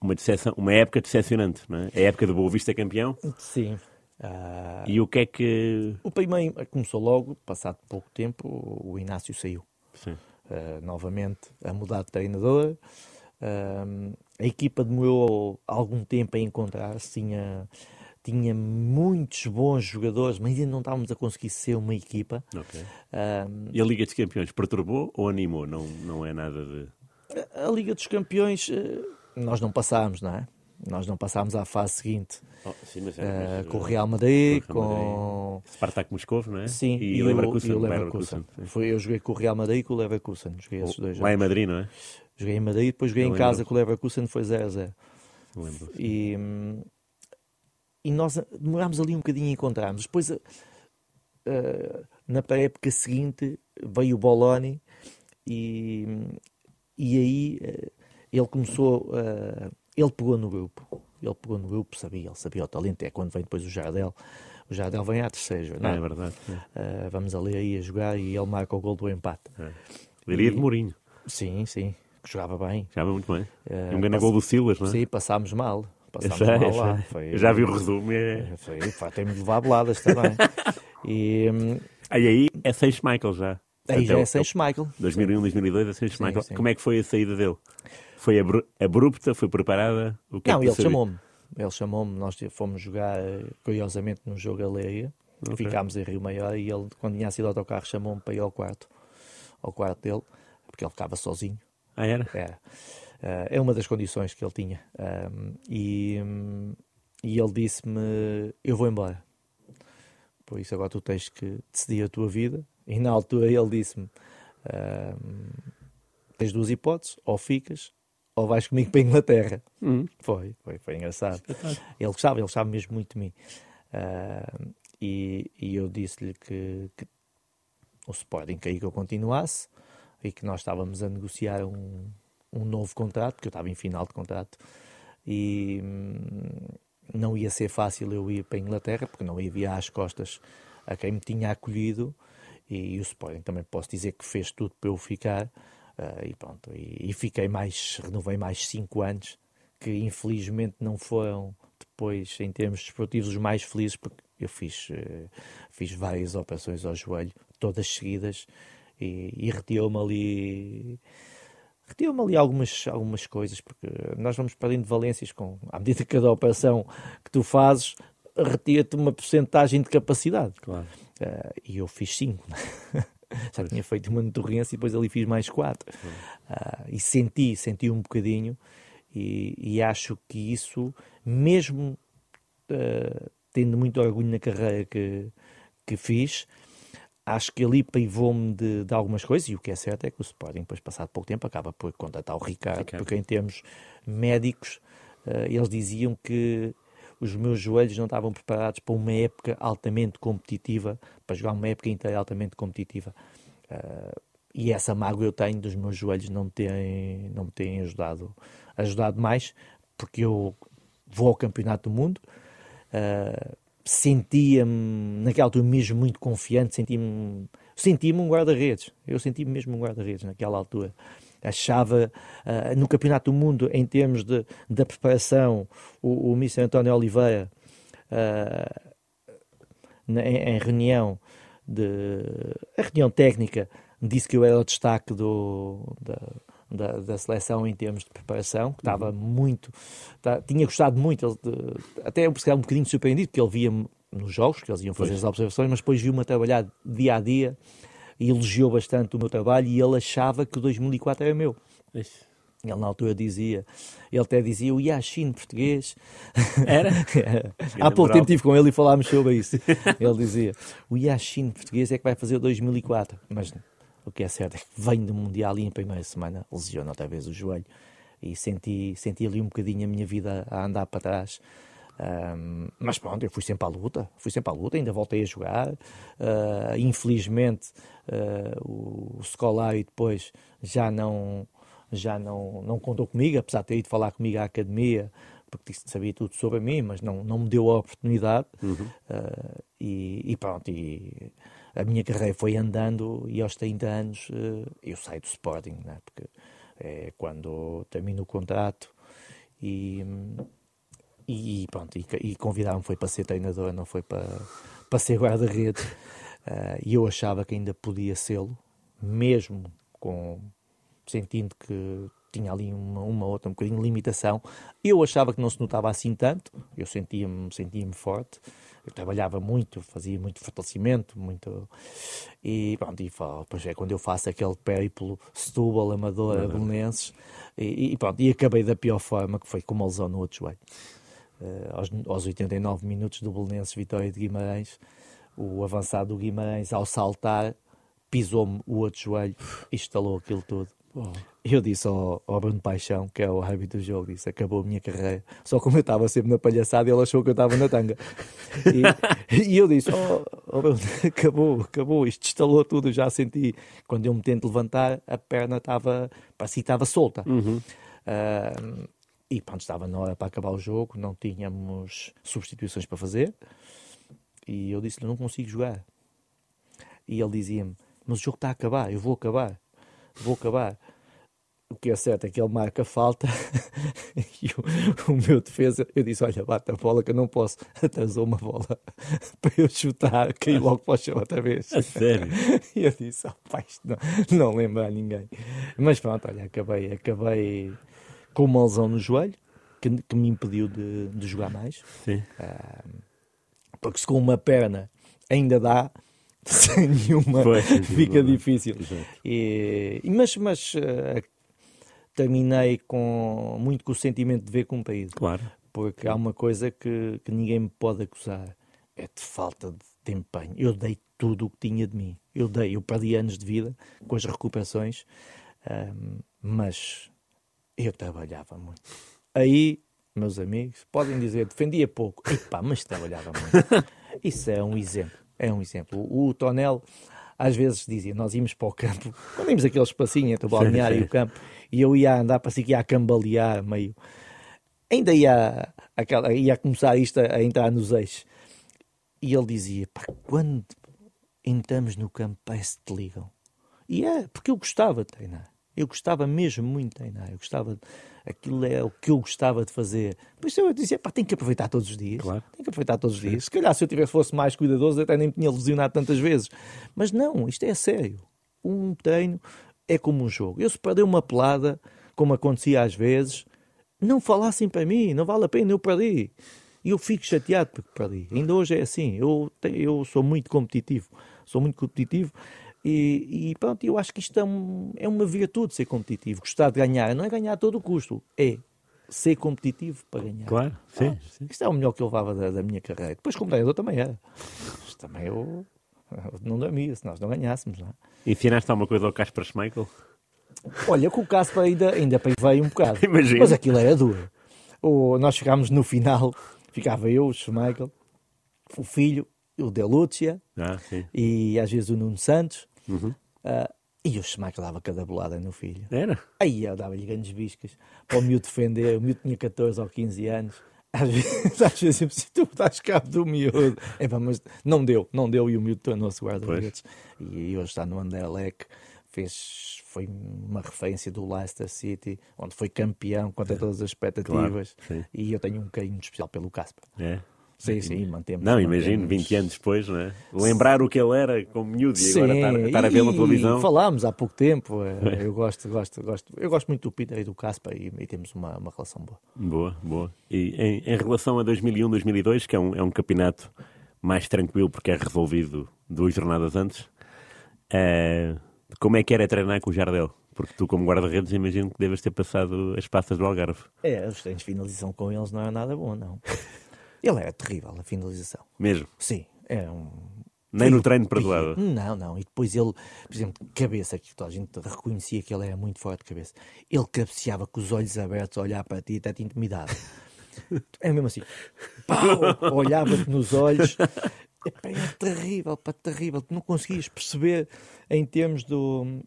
uma, decepção, uma época decepcionante, não é? A época do Boa Vista campeão. Sim. Uh... E o que é que. O primeiro começou logo, passado pouco tempo, o Inácio saiu. Sim. Uh, novamente a mudar de treinador a equipa demorou algum tempo a encontrar-se, tinha, tinha muitos bons jogadores, mas ainda não estávamos a conseguir ser uma equipa. Okay. Um, e a Liga dos Campeões perturbou ou animou? Não, não é nada de. A, Liga dos Campeões eh, nós não passámos, não é? Nós não passámos à fase seguinte. Oh, sim, mas é, uh, com o Real Madrid, com, com... Spartak Moscou, não é? Sim, e, e o Leverkusen. E o Leverkusen. Leverkusen. Foi, eu joguei com o Real Madrid e com o Leverkusen. Joguei esses dois Lá em Madrid, não é? Joguei em Madrid, depois joguei eu em lembro. casa com o Leverkusen, foi 0 a 0. E, e nós demorámos ali um bocadinho a encontrarmos. Depois, uh, na época seguinte, veio o Boloni e, e aí uh, ele começou, uh, ele pegou no grupo. Ele pegou no grupo, sabia, ele sabia o talento. É quando vem depois o Jardel. O Jardel vem à terceira, não é? é verdade. É. vamos ali aí a jogar e ele marca o gol do empate. É. Liria de Mourinho. Sim, sim que jogava bem. Jogava muito bem. Uh, um grande pass... gol do Silas, não é? Sim, passámos mal. Passámos sei, mal lá. Foi, eu já vi o resumo. É... Eh, foi, pá, temos de levar boladas também. e, um... aí, aí é sem Schmeichel já. Aí já é sem Schmeichel. 2001, 2002 é Schmeichel. Sim, sim. Como é que foi a saída dele? Foi abrupta? Foi preparada? O que é não, é ele chamou-me. Ele chamou-me, nós fomos jogar, curiosamente, num jogo alheio. Okay. Ficámos em Rio Maior e ele, quando tinha sido autocarro, chamou-me para ir ao quarto ao quarto dele, porque ele ficava sozinho. Ah, era? Era. Uh, é uma das condições que ele tinha. Um, e, um, e ele disse-me: Eu vou embora. Por isso agora tu tens que decidir a tua vida. E na altura ele disse-me: um, Tens duas hipóteses, ou ficas, ou vais comigo para a Inglaterra. Hum. Foi, foi, foi engraçado. Ele gostava, ele gostava mesmo muito de mim. Uh, e, e, eu disse-lhe que, que, o Sporting queria que eu continuasse e que nós estávamos a negociar um, um novo contrato, porque eu estava em final de contrato. E hum, não ia ser fácil eu ir para a Inglaterra, porque não havia às costas a quem me tinha acolhido. E, e o Sporting também posso dizer que fez tudo para eu ficar. Uh, e pronto, e, e, fiquei mais, renovei mais cinco anos, que infelizmente não foram depois, em termos desportivos, os mais felizes, porque eu fiz, uh, fiz várias operações ao joelho, todas seguidas, e, e retirou-me ali. Retirou-me ali algumas, algumas coisas, porque nós vamos perdendo valências com, à medida que cada operação que tu fazes retira-te uma porcentagem de capacidade. Claro. Uh, e eu fiz cinco. Já tinha feito uma notorrência e depois ali fiz mais quatro. Uh, e senti, senti um bocadinho e, e acho que isso, mesmo uh, tendo muito orgulho na carreira que, que fiz, acho que ali privou-me de, de, algumas coisas, e o que é certo é que o Sporting, depois passado pouco tempo, acaba por contratar o Ricardo, Ricardo. porque em termos médicos, uh, eles diziam que os meus joelhos não estavam preparados para uma época altamente competitiva, para jogar uma época inteira altamente competitiva. Uh, e essa mágoa eu tenho dos meus joelhos não me terem, não me terem ajudado, ajudado mais, porque eu vou ao Campeonato do Mundo, uh, sentia-me, naquela altura mesmo muito confiante, sentia-me senti um guarda-redes, eu senti-me mesmo um guarda-redes naquela altura achava uh, no Campeonato do Mundo, em termos de, da preparação, o, o Mr. António Oliveira, uh, na, em, em, reunião de a reunião técnica, disse que eu era o destaque do, da, da, da, seleção em termos de preparação, que estava uhum. muito, tá, tinha gostado muito, de, até eu um bocadinho surpreendido, porque ele via nos jogos, que eles iam fazer pois. as observações, mas depois viu-me a trabalhar dia a dia elogiou bastante o meu trabalho e ele achava que o 2004 era meu. Ixi. Ele na altura dizia, ele até dizia o Yashin português. Era? Há pouco tempo estive com ele e falámos sobre isso. Ele dizia, o Yashin português é que vai fazer o 2004. Mas o que é certo é que vem do Mundial e em primeira semana lesiona outra vez o joelho. E senti, senti ali um bocadinho a minha vida a andar para trás. Um, mas pronto, eu fui sempre à luta, fui sempre à luta, ainda voltei a jogar. Uh, infelizmente, uh, o, o depois já não, já não, não contou comigo, apesar de ter ido falar comigo à academia, porque sabia tudo sobre mim, mas não, não me deu a oportunidade. Uhum. Uh, e, e, pronto, e a minha carreira foi andando e aos 30 anos eu saio do Sporting, né? porque é quando termino o contrato e e pronto, e, e convidaram-me foi para ser treinador, não foi para, para ser guarda-redes. Uh, e eu achava que ainda podia sê-lo, mesmo com sentindo que tinha ali uma, uma outra um bocadinho de limitação. Eu achava que não se notava assim tanto, eu sentia-me sentia forte, eu trabalhava muito, fazia muito fortalecimento, muito. E pronto, e depois é quando eu faço aquele périplo Setúbal, Amadora, uhum. Belenenses, e, e, pronto, e acabei da pior forma, que foi com uma lesão no outro joelho. Uh, aos, aos 89 minutos do Belenenses Vitória de Guimarães, o avançado do Guimarães, ao saltar, pisou-me o outro joelho e instalou aquilo tudo. Oh. Eu disse ao, ao Bruno Paixão, que é o árbitro do jogo, disse: acabou a minha carreira. Só como eu estava sempre na palhaçada, ele achou que eu estava na tanga. e, e, eu disse: oh, oh, Bruno, acabou, acabou, isto instalou tudo. Já senti, quando eu me tento levantar, a perna estava, parecia que estava solta. Uhum. Uh, e pronto, estava na hora para acabar o jogo, não tínhamos substituições para fazer. E eu disse-lhe: Não consigo jogar. E ele dizia-me: Mas o jogo está a acabar, eu vou acabar, vou acabar. O que é certo é que ele marca falta e o, o, meu defesa, eu disse: Olha, bate a bola que eu não posso. Atrasou uma bola para eu chutar, caí logo para o chão outra vez. A sério? E eu disse: Oh, pai, não, não lembro a ninguém. Mas pronto, olha, acabei, acabei com uma lesão no joelho que, que me impediu de, de, jogar mais. Sim. Uh, porque se com uma perna ainda dá, sem nenhuma, Pois, fica difícil. E, mas mas eh, terminei com muito com o sentimento de ver cumprido. Claro. Porque há uma coisa que, que ninguém me pode acusar: é de falta de empenho. Eu dei tudo o que tinha de mim. Eu dei, eu perdi anos de vida com as recuperações, ahm, mas eu trabalhava muito. Aí, meus amigos, podem dizer, defendia pouco. Epá, mas trabalhava muito. Isso é um exemplo. É um exemplo. O Tonel às vezes dizia, nós íamos para o campo, quando íamos aquele espacinho entre o balneário e o campo, e eu ia andar, parecia que ia a cambalear meio. Ainda ia, aquela, ia começar isto a, a entrar nos eixos. E ele dizia, pá, quando entramos no campo, parece que te ligam. E é, porque eu gostava de treinar. Eu gostava mesmo muito de treinar. Eu gostava, aquilo é o que eu gostava de fazer. Por isso eu dizia, pá, tenho que aproveitar todos os dias. Claro. Tenho que aproveitar todos os dias. Se calhar se eu tivesse fosse mais cuidadoso, até nem me tinha lesionado tantas vezes. Mas não, isto é sério. Um treino é como um jogo. Eu se perder uma pelada, como acontecia às vezes, não falassem para mim, não vale a pena, eu perdi. E eu fico chateado porque perdi. Ainda hoje é assim. Eu, eu sou muito competitivo. Sou muito competitivo. E, e pronto, eu acho que isto é, um- é uma virtude ser competitivo. Gostar de ganhar. Não é ganhar a todo o custo. É ser competitivo para ganhar. Claro, sim, sim. Isto é o melhor que eu levava da, da minha carreira. Depois, como treinador, também era. Mas também eu não dormia se nós não ganhássemos. Não é? Ensinaste alguma coisa ao Casper Schmeichel? Olha, com o Casper ainda, ainda veio um bocado. Imagino. Mas aquilo era duro. O, nós chegámos no final, ficava eu, o Schmeichel, o filho, o De Lucia Ah, e às vezes o Nuno Santos. Uhum. Ah, e o Schmeichel dava cada bolada no filho. Era? Aí eu dava-lhe grandes biscas para o miúdo defender. O miúdo tinha 14 ou 15 anos. Às vezes, às vezes eu preciso, tu estás cabo do miúdo. Epá, mas não deu, não deu e o miúdo tornou-se guarda-redes. E hoje está no Anderlecht. Fez, foi uma referência do Leicester City, onde foi campeão contra todas as expectativas. Claro, e eu tenho um carinho especial pelo Casper. É. Sim, sim, mantemos. Não, imagino, mantemos. 20 anos depois, não é? Lembrar o que ele era como miúdo e agora estar, estar a vê-lo na e televisão. Falámos há pouco tempo. eh, Eu gosto, gosto, gosto. Eu gosto muito do Peter e do Casper e, e temos uma, uma relação boa. Boa, boa. E em, em relação a 2001, 2002, que é um, é um campeonato mais tranquilo porque é resolvido duas jornadas antes, eh, como é que era treinar com o Jardel? Porque tu, como guarda-redes, imagino que deves ter passado as passas do Algarve. É, os treinos de finalização com eles não é nada bom, não. Ele era terrível, a finalização. Mesmo. Sim, é um. Nem no treino perdoava. Não, não. E depois ele, por exemplo, cabeça, que toda a gente reconhecia que ele era muito forte de cabeça. Ele cabeceava com os olhos abertos a olhar para ti até te intimidava. É mesmo assim. Pau! Olhava-te nos olhos. Epá, é terrível, pá, terrível. Tu não conseguias perceber em termos do,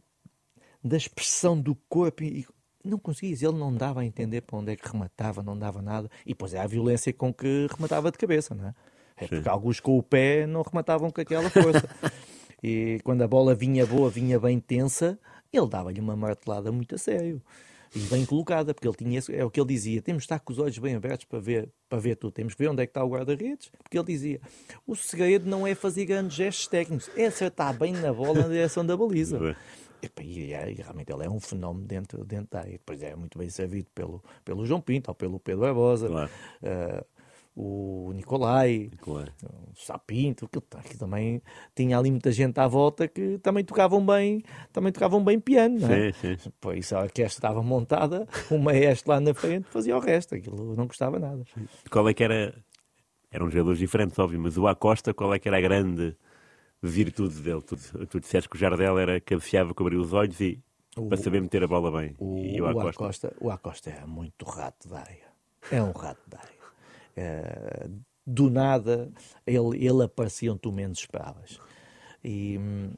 da expressão do corpo e não conseguias. Ele não dava a entender para onde é que rematava, não dava nada. E depois é a violência com que rematava de cabeça, não é? É porque alguns com o pé não rematavam com aquela força. e quando a bola vinha boa, vinha bem tensa, ele dava-lhe uma martelada muito a sério. E bem colocada, porque ele tinha é o que ele dizia: temos de estar com os olhos bem abertos para ver, para ver tudo, temos que ver onde é que está o guarda-redes, porque ele dizia: o segredo não é fazer grandes gestos técnicos, é acertar bem na bola na direção da baliza. Epá, E, é- realmente ele é um fenómeno dentro, dentro da área. Depois é muito bem servido pelo, pelo João Pinto ou pelo Pedro Barbosa, Claro. eh, o Nicolai, Claro. o Sapinto, que, que também tinha ali muita gente à volta que também tocavam bem, também tocavam bem piano, não é? Sim, sim. Por isso a orquestra estava montada, o maestro lá na frente fazia o resto, aquilo não gostava nada. Qual é que era. Eram jogadores diferentes, óbvio, mas o Acosta, qual é que era a grande virtude dele? Tu, tu disseste que o Jardel era cabeceava, cobria os olhos e para saber meter a bola bem. O, e o o Acosta. Acosta, o Acosta é muito rato da área. É um rato da área. É, do nada, ele, ele aparecia onde tu menos esperavas. E hum,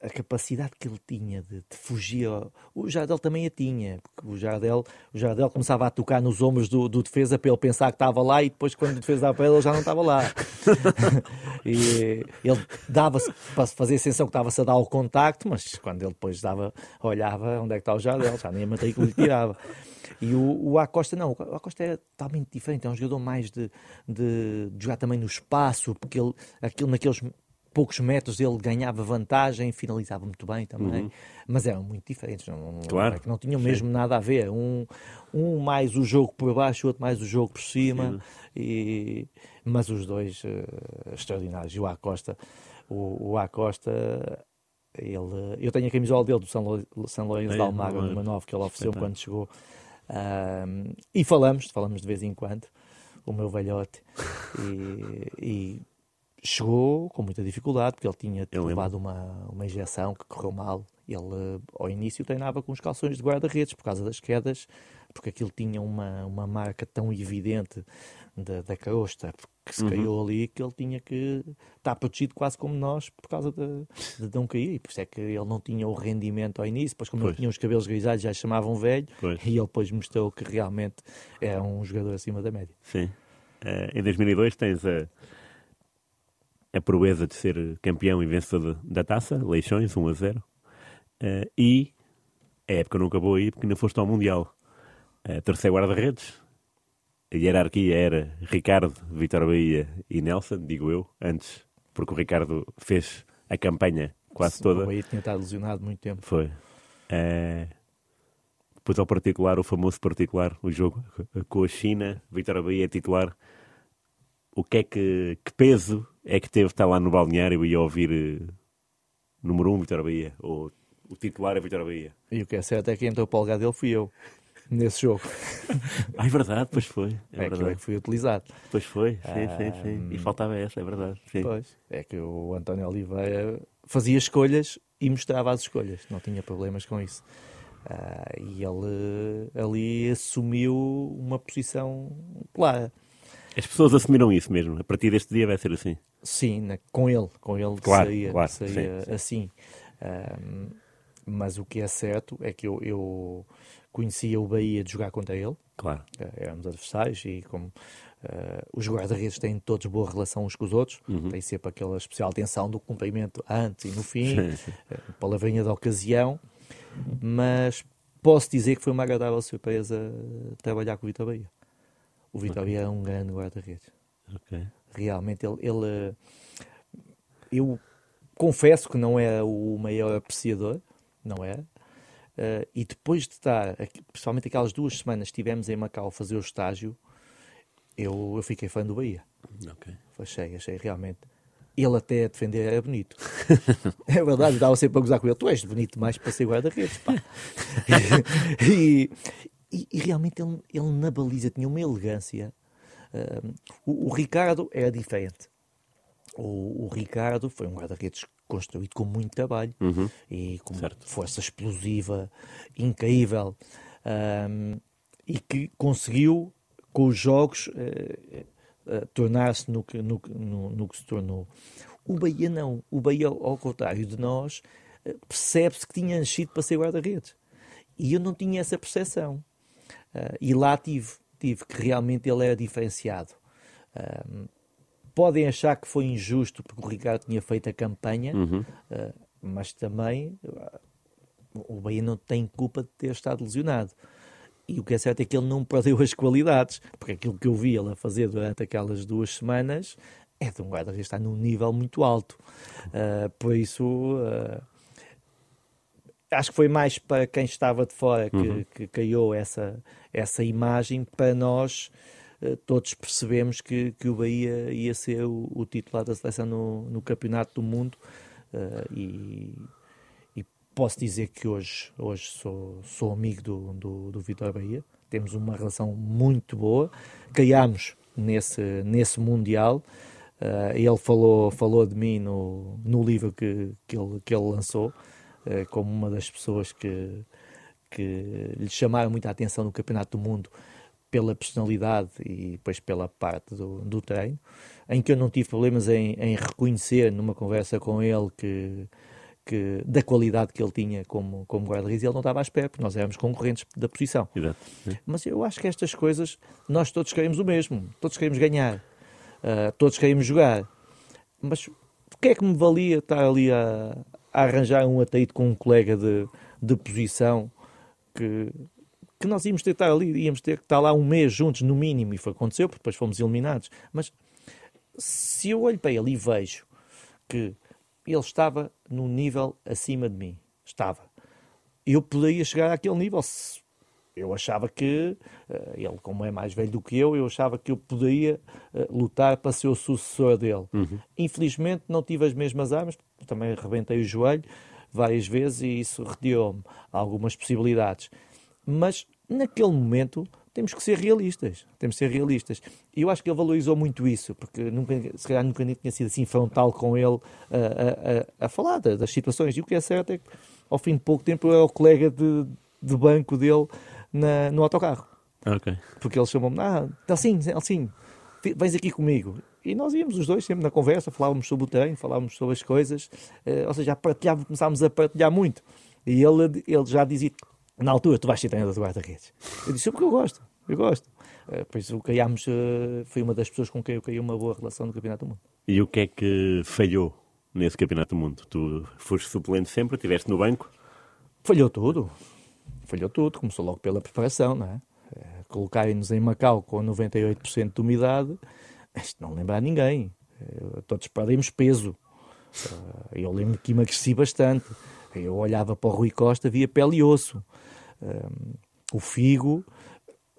a capacidade que ele tinha de, de fugir. O Jardel também a tinha, porque o Jardel, o Jardel começava a tocar nos ombros do, do defesa para ele pensar que estava lá e depois, quando o defesa dava para ele, ele já não estava lá. e ele dava-se para fazer a sensação que estava-se a dar o contacto, mas quando ele depois dava, olhava onde é que está o Jardel, já nem a matrícula lhe tirava. E o, o Acosta não, o Acosta é totalmente diferente, é um jogador mais de, de, de jogar também no espaço, porque ele, aquilo naqueles poucos metros ele ganhava vantagem, finalizava muito bem também, uhum. mas eram muito diferentes, não, claro. não, não tinham mesmo nada a ver. Um, um mais o jogo por baixo, o outro mais o jogo por cima, e, mas os dois uh, extraordinários. E o Acosta, o, o Acosta, ele, eu tenho a camisola dele do São, São Lourenço é, de Almagro, numa nova que ele ofereceu quando chegou. Um, e falamos, falamos de vez em quando, o meu velhote, e, e chegou com muita dificuldade, porque ele tinha levado uma, uma injeção que correu mal. Ele, ao início, treinava com os calções de guarda-redes por causa das quedas, porque aquilo tinha uma, uma marca tão evidente da, da carosta que se uhum. caiu ali que ele tinha que estar protegido quase como nós por causa de, de não cair. E por isso é que ele não tinha o rendimento ao início, depois como pois. ele tinha os cabelos grisalhos já chamavam velho pois. e ele depois mostrou que realmente é um jogador acima da média. Sim. Uh, em 2002 tens a, a proeza de ser campeão e vencedor da taça, Leixões, 1 a 0. Uh, eh, e a época não acabou aí porque não foste ao Mundial. Uh, terceiro guarda-redes, a hierarquia era Ricardo, Vitor Bahia e Nelson, digo eu, antes, porque o Ricardo fez a campanha quase Sim, toda. O Bahia tinha estado lesionado muito tempo. Foi. Uh, depois ao particular, o famoso particular, o jogo com a China, Vitor Bahia é titular. O que é que, que peso é que teve estar lá no balneário e ouvir uh, número 1 um, Vitor Bahia, ou o titular é Vitor Bahia? E o que é certo é que entrou para o lugar dele fui eu nesse jogo. ah, é verdade, pois foi. É, é verdade. que fui utilizado. Pois foi, sim, ah, sim, sim. E faltava essa, é verdade. Sim. Pois, é que o António Oliveira fazia escolhas e mostrava as escolhas, não tinha problemas com isso. Ah, e ele ali assumiu uma posição clara. As pessoas assumiram isso mesmo. A partir deste dia vai ser assim. Sim, na, com ele, com ele claro, saía, claro, saía sim, assim. Um, mas o que é certo é que eu, eu, conhecia o Bahia de jogar contra ele. Claro. Uh, éramos adversários e como uh, os guarda-redes têm todos boa relação uns com os outros, uhum. tem sempre aquela especial atenção do cumprimento antes e no fim, sim, sim. Uh, palavrinha da ocasião, mas posso dizer que foi uma agradável surpresa trabalhar com o Vitor Bahia. O Vitor. Bahia é um grande guarda-redes. Okay. Realmente, ele, ele, eu confesso que não é o maior apreciador, não é? Uh, e depois de estar, principalmente aquelas duas semanas que estivemos em Macau a fazer o estágio, eu, eu fiquei fã do Bahia. Okay. Achei, achei realmente. Ele até a defender era bonito. é verdade, estava sempre a gozar com ele. Tu és bonito demais para ser guarda-redes, pá. e, e, e, realmente ele, ele na baliza tinha uma elegância. Uh, o, o, Ricardo era diferente. O, o Ricardo foi um guarda-redes construído com muito trabalho uhum. e com certo. força explosiva incrível e que conseguiu com os jogos uh, tornar-se no, no, no, no, que se tornou. O Bahia não. O Bahia, ao contrário de nós, percebe-se que tinha nascido para ser guarda-redes. E eu não tinha essa percepção. E lá tive, tive que realmente ele era diferenciado. Um, podem achar que foi injusto porque o Ricardo tinha feito a campanha, uhum. uh, mas também uh, o Bahia não tem culpa de ter estado lesionado. E o que é certo é que ele não perdeu as qualidades, porque aquilo que eu vi ele a fazer durante aquelas duas semanas é de um guarda que está num nível muito alto. Uh, por isso, acho que foi mais para quem estava de fora que, uhum. que caiu essa, essa imagem, para nós eh, todos percebemos que, que o Bahia ia ser o, o titular da seleção no, no Campeonato do Mundo uh, e, e, posso dizer que hoje, hoje sou, sou amigo do, do, do Vitor Bahia, temos uma relação muito boa, criámos nesse, nesse Mundial. Uh, ele falou, falou de mim no, no livro que, que, ele, que ele lançou, como uma das pessoas que, que lhe chamaram muita atenção no Campeonato do Mundo pela personalidade e depois pela parte do, do treino, em que eu não tive problemas em, em reconhecer numa conversa com ele que, que da qualidade que ele tinha como, como guarda-redes, ele não estava à espera, porque nós éramos concorrentes da posição. Exato. Mas eu acho que estas coisas, nós todos queremos o mesmo, todos queremos ganhar, uh, todos queremos jogar. Mas o que é que me valia estar ali a, a arranjar um atrito com um colega de, de posição que que nós íamos ter estar ali, íamos ter que estar lá um mês juntos, no mínimo, e foi aconteceu, porque depois fomos eliminados. Mas se eu olho para ele e vejo que ele estava num nível acima de mim. Estava. Eu poderia chegar àquele nível se eu achava que, uh, ele como é mais velho do que eu, eu achava que eu poderia uh, lutar para ser o sucessor dele. Uhum. Infelizmente não tive as mesmas armas, também arrebentei o joelho várias vezes e isso retirou-me algumas possibilidades. Mas naquele momento temos que ser realistas. Temos que ser realistas. E eu acho que ele valorizou muito isso, porque nunca, se calhar nunca tinha sido assim frontal com ele a, a, a falar das situações. E o que é certo é que, ao fim de pouco tempo, eu era o colega de, de banco dele na, no autocarro. Okay. Porque ele chamou-me, ah, assim, assim, vens aqui comigo. E nós íamos os dois sempre na conversa, falávamos sobre o treino, falávamos sobre as coisas, uh, ou seja, partilhava, começámos a partilhar muito. E ele, ele já dizia, na altura, tu vais ser treinador de guarda-redes. Eu disse, porque eu gosto, eu gosto. Uh, por isso, criámos, uh, foi uma das pessoas com quem eu criei uma boa relação no Campeonato do Mundo. E o que é que falhou nesse Campeonato do Mundo? Tu foste suplente sempre, estiveste no banco? Falhou tudo. Falhou tudo. Começou logo pela preparação, não é? Colocarem-nos em Macau com 98% de umidade, isto não lembra a ninguém. Uh, todos perdemos peso. eu lembro que emagreci bastante. Eu olhava para o Rui Costa, via pele e osso. Um, o Figo,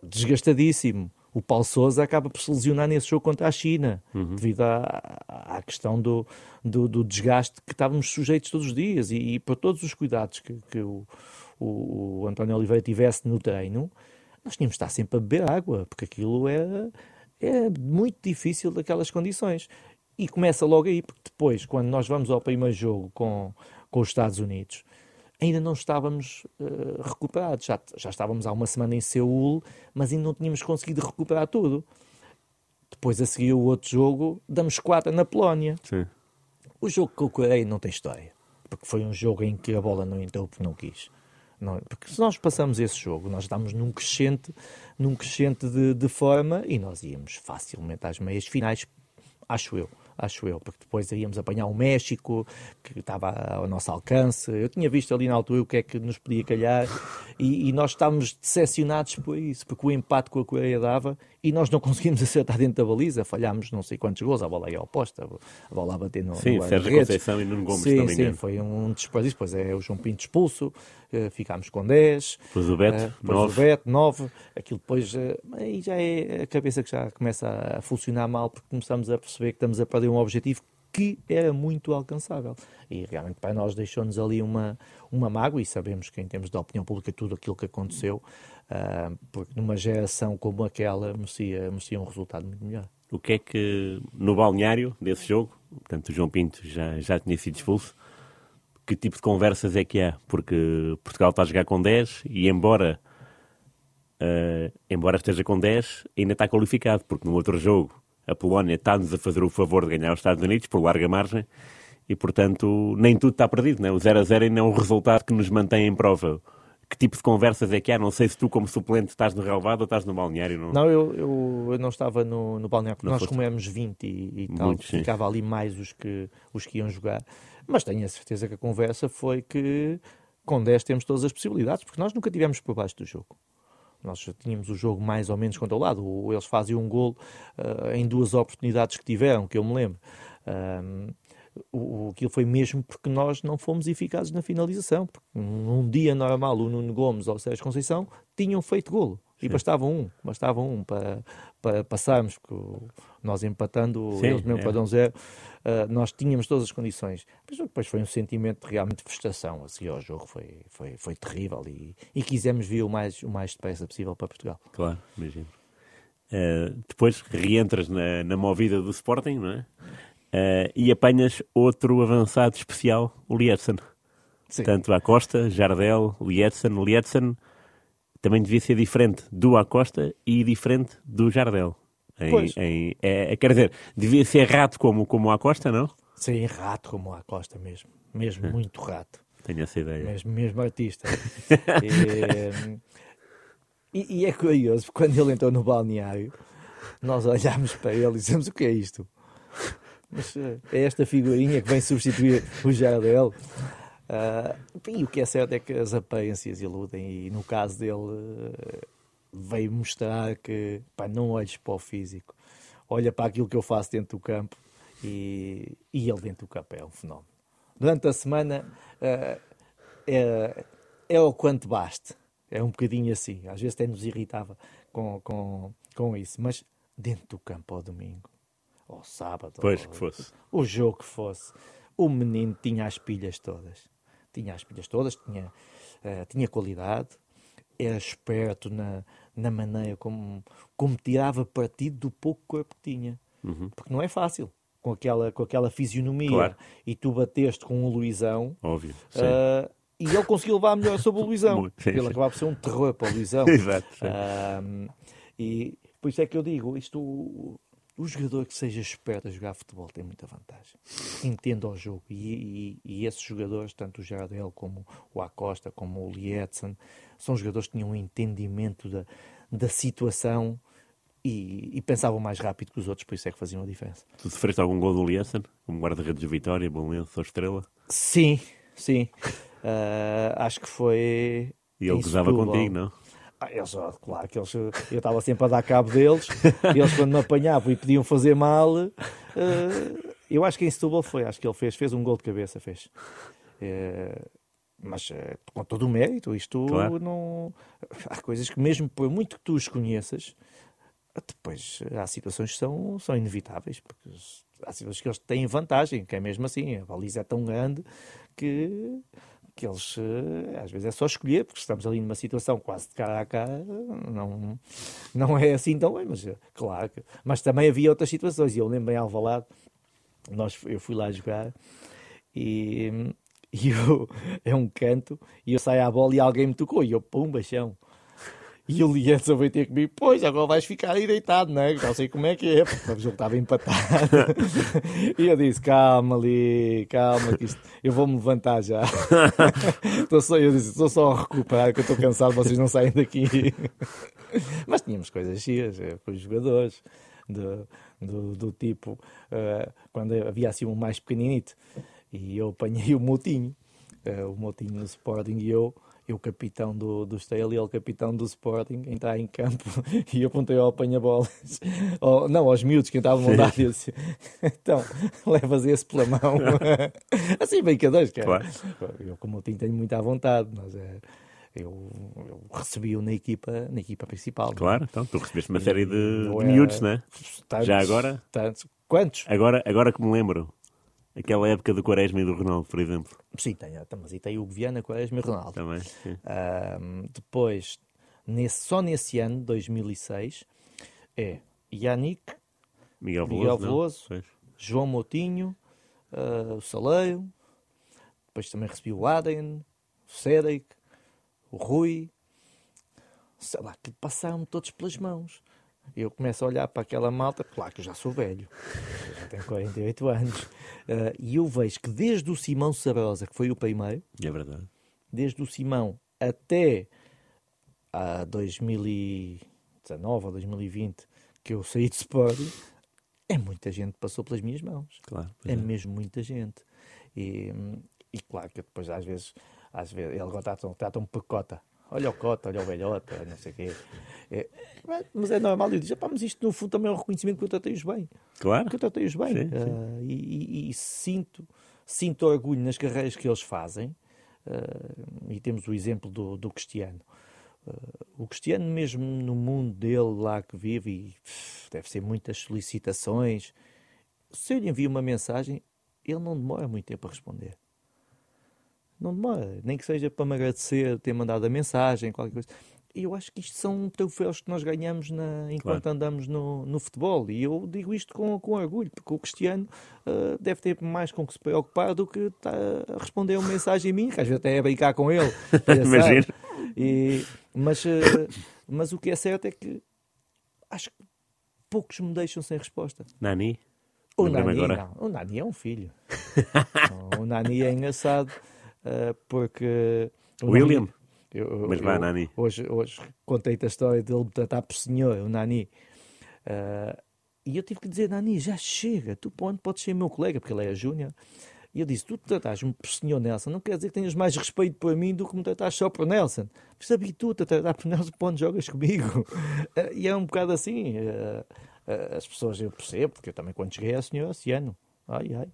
desgastadíssimo. O Paulo Souza acaba por se lesionar nesse jogo contra a China, uhum. devido à, à questão do, do, do, desgaste que estávamos sujeitos todos os dias e, e por todos os cuidados que, que o, o, o, António Oliveira tivesse no treino, nós tínhamos de estar sempre a beber água, porque aquilo é, é muito difícil daquelas condições. E começa logo aí, porque depois, quando nós vamos ao primeiro jogo com, com os Estados Unidos, ainda não estávamos uh, recuperados. Já, já estávamos há uma semana em Seul, mas ainda não tínhamos conseguido recuperar tudo. Depois, a seguir, o outro jogo, damos quatro na Polónia. Sim. O jogo que eu Coreia não tem história, porque foi um jogo em que a bola não entrou porque não quis. Não, porque se nós passamos esse jogo, nós estamos num crescente, num crescente de, de forma e nós íamos facilmente às meias finais, acho eu acho eu, porque depois íamos apanhar o México, que estava ao nosso alcance. Eu tinha visto ali na altura o que é que nos podia calhar e, e nós estávamos decepcionados por isso, porque o empate com a Coreia dava e nós não conseguimos acertar dentro da baliza, falhámos não sei quantos gols, a bola aí oposta, a bola a bater no Sim, no Sérgio Conceição e Nuno Gomes sim, também. Sim, foi um desperdício, depois é o João Pinto expulso, ficámos com 10. Depois o Beto, uh, depois 9. o Beto, 9. Aquilo depois, uh, aí já é a cabeça que já começa a funcionar mal, porque começamos a perceber que estamos a perder um objetivo que era muito alcançável. E realmente para nós deixou-nos ali uma, uma mágoa, e sabemos que em termos de opinião pública tudo aquilo que aconteceu, uh, porque numa geração como aquela merecia, merecia um resultado muito melhor. O que é que no balneário desse jogo, portanto o João Pinto já, já tinha sido expulso, que tipo de conversas é que há? Porque Portugal está a jogar com 10 e embora, uh, embora esteja com 10, ainda está qualificado, porque no outro jogo a Polónia está-nos a fazer o favor de ganhar os Estados Unidos por larga margem e, portanto, nem tudo está perdido. Né? O 0 a 0 ainda é um resultado que nos mantém em prova. Que tipo de conversas é que há? Não sei se tu, como suplente, estás no relevado ou estás no balneário. Não, não eu, eu, eu não estava no, no balneário, porque não nós foste... comemos 20 e, e tal, Muito, ficava ali mais os que, os que iam jogar. Mas tenho a certeza que a conversa foi que com 10 temos todas as possibilidades, porque nós nunca tivemos por baixo do jogo. Nós já tínhamos o jogo mais ou menos controlado. Eles faziam um gol uh, em duas oportunidades que tiveram, que eu me lembro. Um, o, aquilo foi mesmo porque nós não fomos eficazes na finalização. Porque num dia normal, o Nuno Gomes ou o Sérgio Conceição tinham feito golo. E Sim. bastava um, bastava um para, para passarmos, nós empatando, Sim, eles mesmo é. para um zero, uh, nós tínhamos todas as condições. Mas depois foi um sentimento realmente de frustração a seguir ao jogo, foi, foi, foi terrível e, e quisemos vir o mais, o mais depressa possível para Portugal. Claro, imagino. Uh, depois reentras na, na movida do Sporting, não é? Uh, e apanhas outro avançado especial, o Lietzen. Tanto a Costa, Jardel, Lietzen, Lietzen também devia ser diferente do Acosta e diferente do Jardel. Em, pois. Em, é, é, quer dizer, devia ser rato como, como o Acosta, não? Sim, rato como o Acosta mesmo. Mesmo hum. muito rato. Tenho essa ideia. Mesmo, mesmo artista. e, e, é curioso, quando ele entrou no balneário, nós olhámos para ele e dizemos o que é isto? Mas eh, é esta figurinha que vem substituir o Jardel. Uh, e o que é certo é que as aparências iludem, e no caso dele uh, veio mostrar que pá, não olhes para o físico, olha para aquilo que eu faço dentro do campo e, e ele dentro do campo é um fenómeno. durante a semana uh, é, é o quanto baste. É um bocadinho assim. Às vezes até nos irritava com, com, com isso. Mas dentro do campo ao domingo, ou sábado, pois que fosse. o jogo que fosse, o menino tinha as pilhas todas. Tinha as pilhas todas, tinha, uh, tinha qualidade, era esperto na, na maneira como, como tirava partido do pouco corpo que tinha. Uhum. Porque não é fácil. Com aquela, com aquela fisionomia Claro. e tu bateste com o Luizão Óbvio. Ah, e ele conseguiu levar melhor sobre o Luizão. Sim, ele sim. acabava por ser um terror para o Luizão. Exato. Ah, e por isso é que eu digo, isto, o, jogador que seja esperto a jogar futebol tem muita vantagem. Entenda o jogo. E, e- e esses jogadores, tanto o Jardel como o Acosta, como o Lietzen, são jogadores que tinham um entendimento da, da situação e, e pensavam mais rápido que os outros, por isso é que faziam a diferença. Tu sofreste algum gol do Liessen? Como guarda-redes de Vitória, Bom Lenço ou Estrela? Sim, sim. Ah, acho que foi. E ele gozava contigo, não? Ah, eles, claro que eles, eu estava sempre a dar cabo deles, e eles quando me apanhavam e pediam fazer mal, eh, eu acho que em Setúbal foi, acho que ele fez, fez um gol de cabeça, fez. Eh, mas eh, com todo o mérito, isto Claro. não... Há coisas que mesmo por muito que tu os conheças, depois há situações que são, são inevitáveis, porque há situações que eles têm vantagem, que é mesmo assim, a baliza é tão grande que, que eles, eh, às vezes é só escolher, porque estamos ali numa situação quase de cara a cara, não, não é assim tão bem, mas eh, claro, que, mas também havia outras situações, e eu lembro em Alvalade, nós, eu fui lá jogar, e, e eu, é um canto, e eu saio à bola e alguém me tocou, e eu, pum, chão. E o Lienzo veio ter comigo, pois, agora vais ficar aí deitado, não é? Já sei como é que é, porque o jogo estava empatado. e eu disse, calma ali, calma, que isto, eu vou-me levantar já. estou só, eu disse, estou só a recuperar, que eu estou cansado, vocês não saem daqui. Mas tínhamos coisas giras eh, com os jogadores, do, do, do tipo, eh, quando havia assim um mais pequeninito, e eu apanhei o Moutinho, eh, o Moutinho no Sporting, e eu, eu capitão do, do Estrela e ele capitão do Sporting, entrar em campo, e eu apontei ao apanha-bolas, ao- não, aos miúdos que estavam a dar, e eu disse, então, levas esse pela mão, assim, brincadeiras, que é- Claro. eu como Moutinho tenho muita vontade, mas é, eu, eu recebi-o na equipa, na equipa principal. Claro, então tu recebeste uma série de, de é- miúdos, não é? Tantos, Já agora? Tantos. Quantos? Agora, agora que me lembro, aquela época do Quaresma e do Ronaldo, por exemplo, Sim, tem, então, mas aí tem o Viana, Quaresma e Ronaldo. também. sim. Ahm, depois, nesse, só nesse ano, 2006, é Yannick, Miguel Veloso. Miguel? Veloso. João Moutinho, ah, o Saleiro, depois também recebi o Aden, o Cedric, o Rui, sei lá, que passaram-me todos pelas mãos. Eu começo a olhar para aquela malta, claro que eu já sou velho, já tenho 48 anos, ah, e eu vejo que desde o Simão Sabrosa, que foi o primeiro, É verdade. desde o Simão até a 2019 ou 2020 que eu saí de Sporting, é muita gente que passou pelas minhas mãos. Claro. É é. mesmo muita gente. E, e claro que depois às vezes, às vezes ele agora trata-me trata por cota. Olha o cota, olha o velhota, não sei o quê. É, mas é normal, eu digo, "Epá, mas isto no fundo também é um reconhecimento que eu tratei-os bem Claro. que eu tratei-os bem. Sim, sim. Ah, e, e- e sinto, sinto orgulho nas carreiras que eles fazem. Ah, e temos o exemplo do, do Cristiano. Ah, o Cristiano, mesmo no mundo dele lá que vive, e pff, deve ser muitas solicitações, se eu lhe envio uma mensagem, ele não demora muito tempo a responder. Não demora, nem que seja para me agradecer ter mandado a mensagem, qualquer coisa. E eu acho que isto são troféus que nós ganhamos na- enquanto andamos no, no futebol. E eu digo isto com, com orgulho, porque o Cristiano ah, deve ter mais com que se preocupar do que estar a responder a uma mensagem minha, que às vezes até é brincar com ele. já Imagino. E, mas, ah, mas o que é certo é que acho que poucos me deixam sem resposta. Nani? O Nani, agora. não. O Nani é um filho. o Nani é engraçado porque... o William? Eu- Mas eu- vá, Nani. Hoje, hoje contei-te a história dele me tratar por senhor, o Nani. Ah, e eu tive que dizer, Nani, já chega, tu para onde podes ser meu colega, porque ele é júnior. E eu disse, tu te tratares-me por senhor Nelson, não quer dizer que tenhas mais respeito por mim do que me tratares só por Nelson. Mas habitua-te a tratar por Nelson para onde jogas comigo. Ah, e é um bocado assim. ah, ah, as pessoas eu percebo, porque eu também quando cheguei a senhor esse ano, Ai, ai.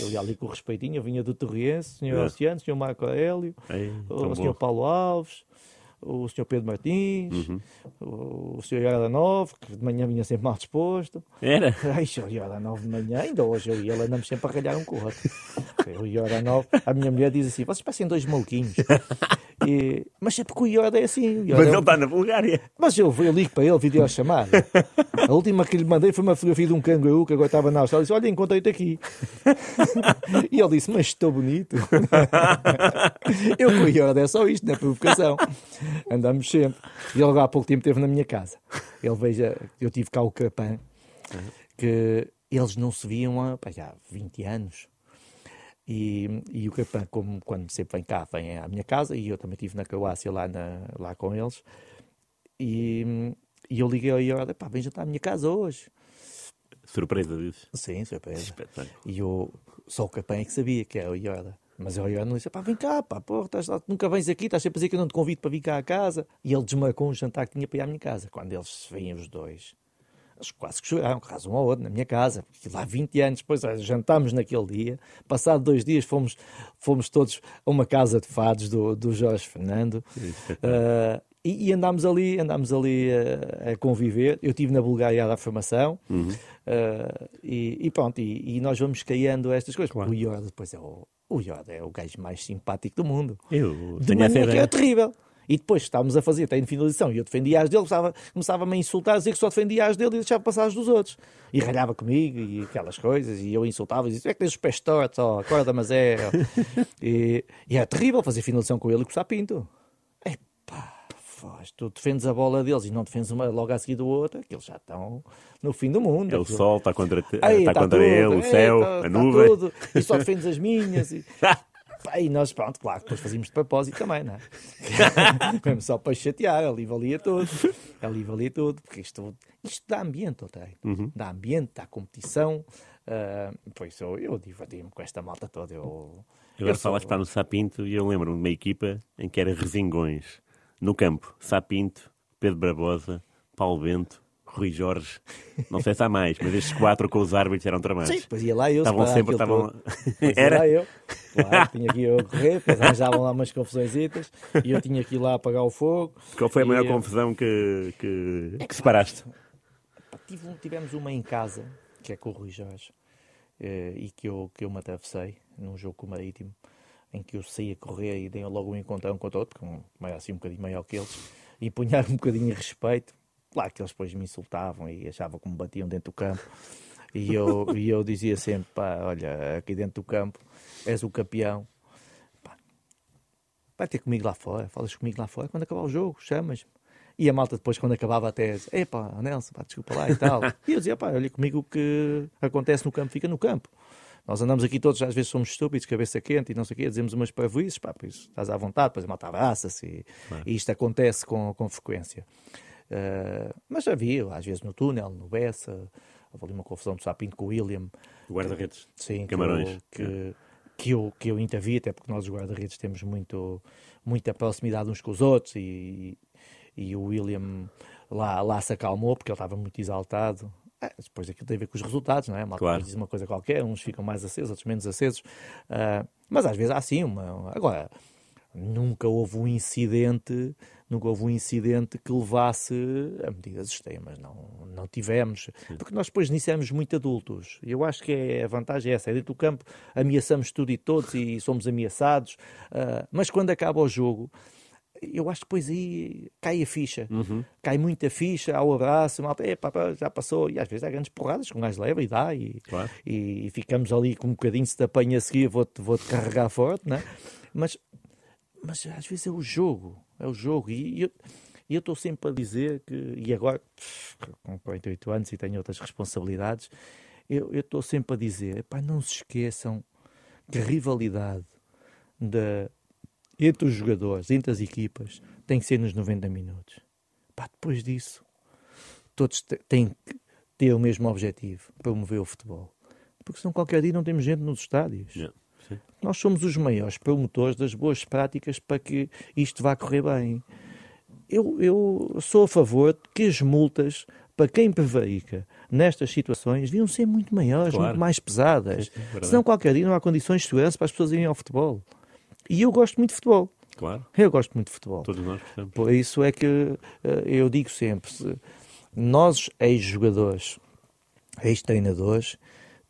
Eu ia ali com respeitinho, eu vinha do Torriense, senhor É. Oceano, senhor Marco Aurélio, o senhor. Paulo Alves, o senhor Pedro Martins, Uhum. o, o senhor Iora Nove, que de manhã vinha sempre mal disposto. Era? Ai, senhor Iora Nove de manhã, ainda hoje eu e ele andamos sempre a ralhar um com o outro. Eu Iora Nove, a minha mulher diz assim: vocês parecem dois maluquinhos. E, mas é porque o Iora é assim. o Iora Mas é ele um- está na Bulgária. mas eu, eu ligo para ele, videochamada. A última que lhe mandei foi uma fotografia de um canguru que agora estava na Austrália. Disse: Olha, encontrei-te aqui. E ele disse: Mas estou bonito. Eu com o Iorda é só isto, não é provocação. Andamos sempre. E ele há pouco tempo esteve na minha casa. Ele veja, eu tive cá o Capã, que eles não se viam há pá, já 20 anos. E, e o Capã, como quando sempre vem cá, vem à minha casa, e eu também estive na Croácia lá, na, lá com eles. E, e eu liguei ao Iorda: Pá, vem jantar à minha casa hoje. Surpresa disso. Sim, surpresa. Espetáculo. E eu, só o Capã é que sabia que era o Iorda. Mas o Iorda não disse, pá, vem cá, pá, porra, estás nunca vens aqui, estás sempre a dizer que eu não te convido para vir cá à casa. E ele desmarcou um jantar que tinha para ir à minha casa. Quando eles vêm os dois, eles quase que choraram, quase um ao outro, na minha casa. Porque lá 20 anos depois, jantámos naquele dia. Passado dois dias fomos, fomos todos a uma casa de fados do, do Jorge Fernando. Ah, e, e andámos ali, andámos ali a, a conviver. Eu estive na Bulgária a dar formação ah, e, e pronto, e, e nós vamos criando estas coisas. Claro. O Yoda depois é o, o Yoda é o gajo mais simpático do mundo. Eu De manhã que era terrível. E depois estávamos a fazer, tem finalização, e eu defendia as dele, começava- começava-me a insultar, a dizer que só defendia as dele e deixava passar as dos outros. E ralhava comigo e aquelas coisas, e eu insultava e dizia: é que tens os pés tortos, ó, acorda, mas é. ó." e, e era terrível fazer finalização com ele e com o Sapinto. Tu defendes a bola deles e não defendes uma logo a seguir do outro, que eles já estão no fim do mundo. É o sol, está contra, está tá contra tudo, ele, o céu, tá- a tá nuvem. tudo, e só defendes as minhas. E, e nós, pronto, claro, depois fazíamos de propósito também, não é? Mesmo só para chatear, ali valia tudo. Ali valia tudo, porque isto, isto dá ambiente treino. Uhum. Dá ambiente, dá competição. ah, pois eu, eu diverti-me com esta malta toda. Eu, Agora eu sou- falaste para no Sapinto e eu lembro-me de uma equipa em que era resingões. No campo, Sapinto, Pedro Barbosa, Paulo Bento, Rui Jorge. Não sei se há mais, mas estes quatro com os árbitros eram tramados. Sim, depois ia lá eu. Estavam sempre, estavam. Era? lá eu. Claro, tinha que ir eu a correr, depois arranjavam lá umas confusõezitas e eu tinha que ir lá apagar o fogo. Qual foi a E, maior confusão que, que, que separaste? Tivemos uma em casa, que é com o Rui Jorge, eh, e que eu, que eu me atravessei num jogo com o Marítimo, em que eu saí a correr e dei logo um encontrão contra outro, porque um, era assim um bocadinho maior que eles, e punhar um bocadinho de respeito. Claro que eles depois me insultavam e achavam que me batiam dentro do campo. E eu, e eu dizia sempre, pá, olha, aqui dentro do campo és o campeão. Pá, vai ter comigo lá fora, falas comigo lá fora, quando acabar o jogo, chamas-me. E a malta depois, quando acabava até, epá, Nelson, pá, desculpa lá e tal. E eu dizia, pá, olha comigo o que acontece no campo, fica no campo. Nós andamos aqui todos, às vezes somos estúpidos, cabeça quente e não sei o quê, dizemos umas parvoíces, pá, pois estás à vontade, depois a malta abraça-se e, e isto acontece com, com frequência. Ah, mas havia, às vezes no túnel, no Bessa, houve ali uma confusão do Sapinto com o William, Guarda-redes. Sim, Camarões. Que eu, que, que eu, que eu intervi, até porque nós, os guarda-redes, temos muito, muita proximidade uns com os outros e, e o William lá, lá se acalmou porque ele estava muito exaltado. É, depois aquilo tem a ver com os resultados, não é? Mal Claro. diz uma coisa qualquer, uns ficam mais acesos, outros menos acesos. Ah, mas às vezes há sim uma. Agora, nunca houve um incidente, nunca houve um incidente que levasse a medidas extremas, não, não tivemos, porque nós depois nisso éramos muito adultos, e eu acho que é, a vantagem é essa, é dentro do campo ameaçamos tudo e todos e somos ameaçados, ah, mas quando acaba o jogo, eu acho que depois aí cai a ficha, cai muita ficha, ao abraço, malta, "Epá, pá, já passou, e às vezes há grandes porradas que um gajo leva e dá, e, Claro. e, e ficamos ali com um bocadinho, se te apanha a seguir, vou-te vou -te carregar forte, né? mas mas às vezes é o jogo, é o jogo. E eu e eu estou sempre a dizer que, e agora, com 48 anos e tenho outras responsabilidades, eu estou sempre a dizer, pá, não se esqueçam que a rivalidade da, entre os jogadores, entre as equipas, tem que ser nos 90 minutos. Pá, depois disso, todos têm que ter o mesmo objetivo, promover o futebol. Porque senão qualquer dia não temos gente nos estádios. Yeah. Nós somos os maiores promotores das boas práticas para que isto vá correr bem. Eu, eu sou a favor de que as multas para quem prevarica nestas situações deviam ser muito maiores, Claro. muito mais pesadas. Sim. Senão qualquer dia não há condições de segurança para as pessoas irem ao futebol. E eu gosto muito de futebol. Claro, Eu gosto muito de futebol. todos nós gostamos. Por isso é que eh, eu digo sempre, se nós, ex-jogadores, ex-treinadores,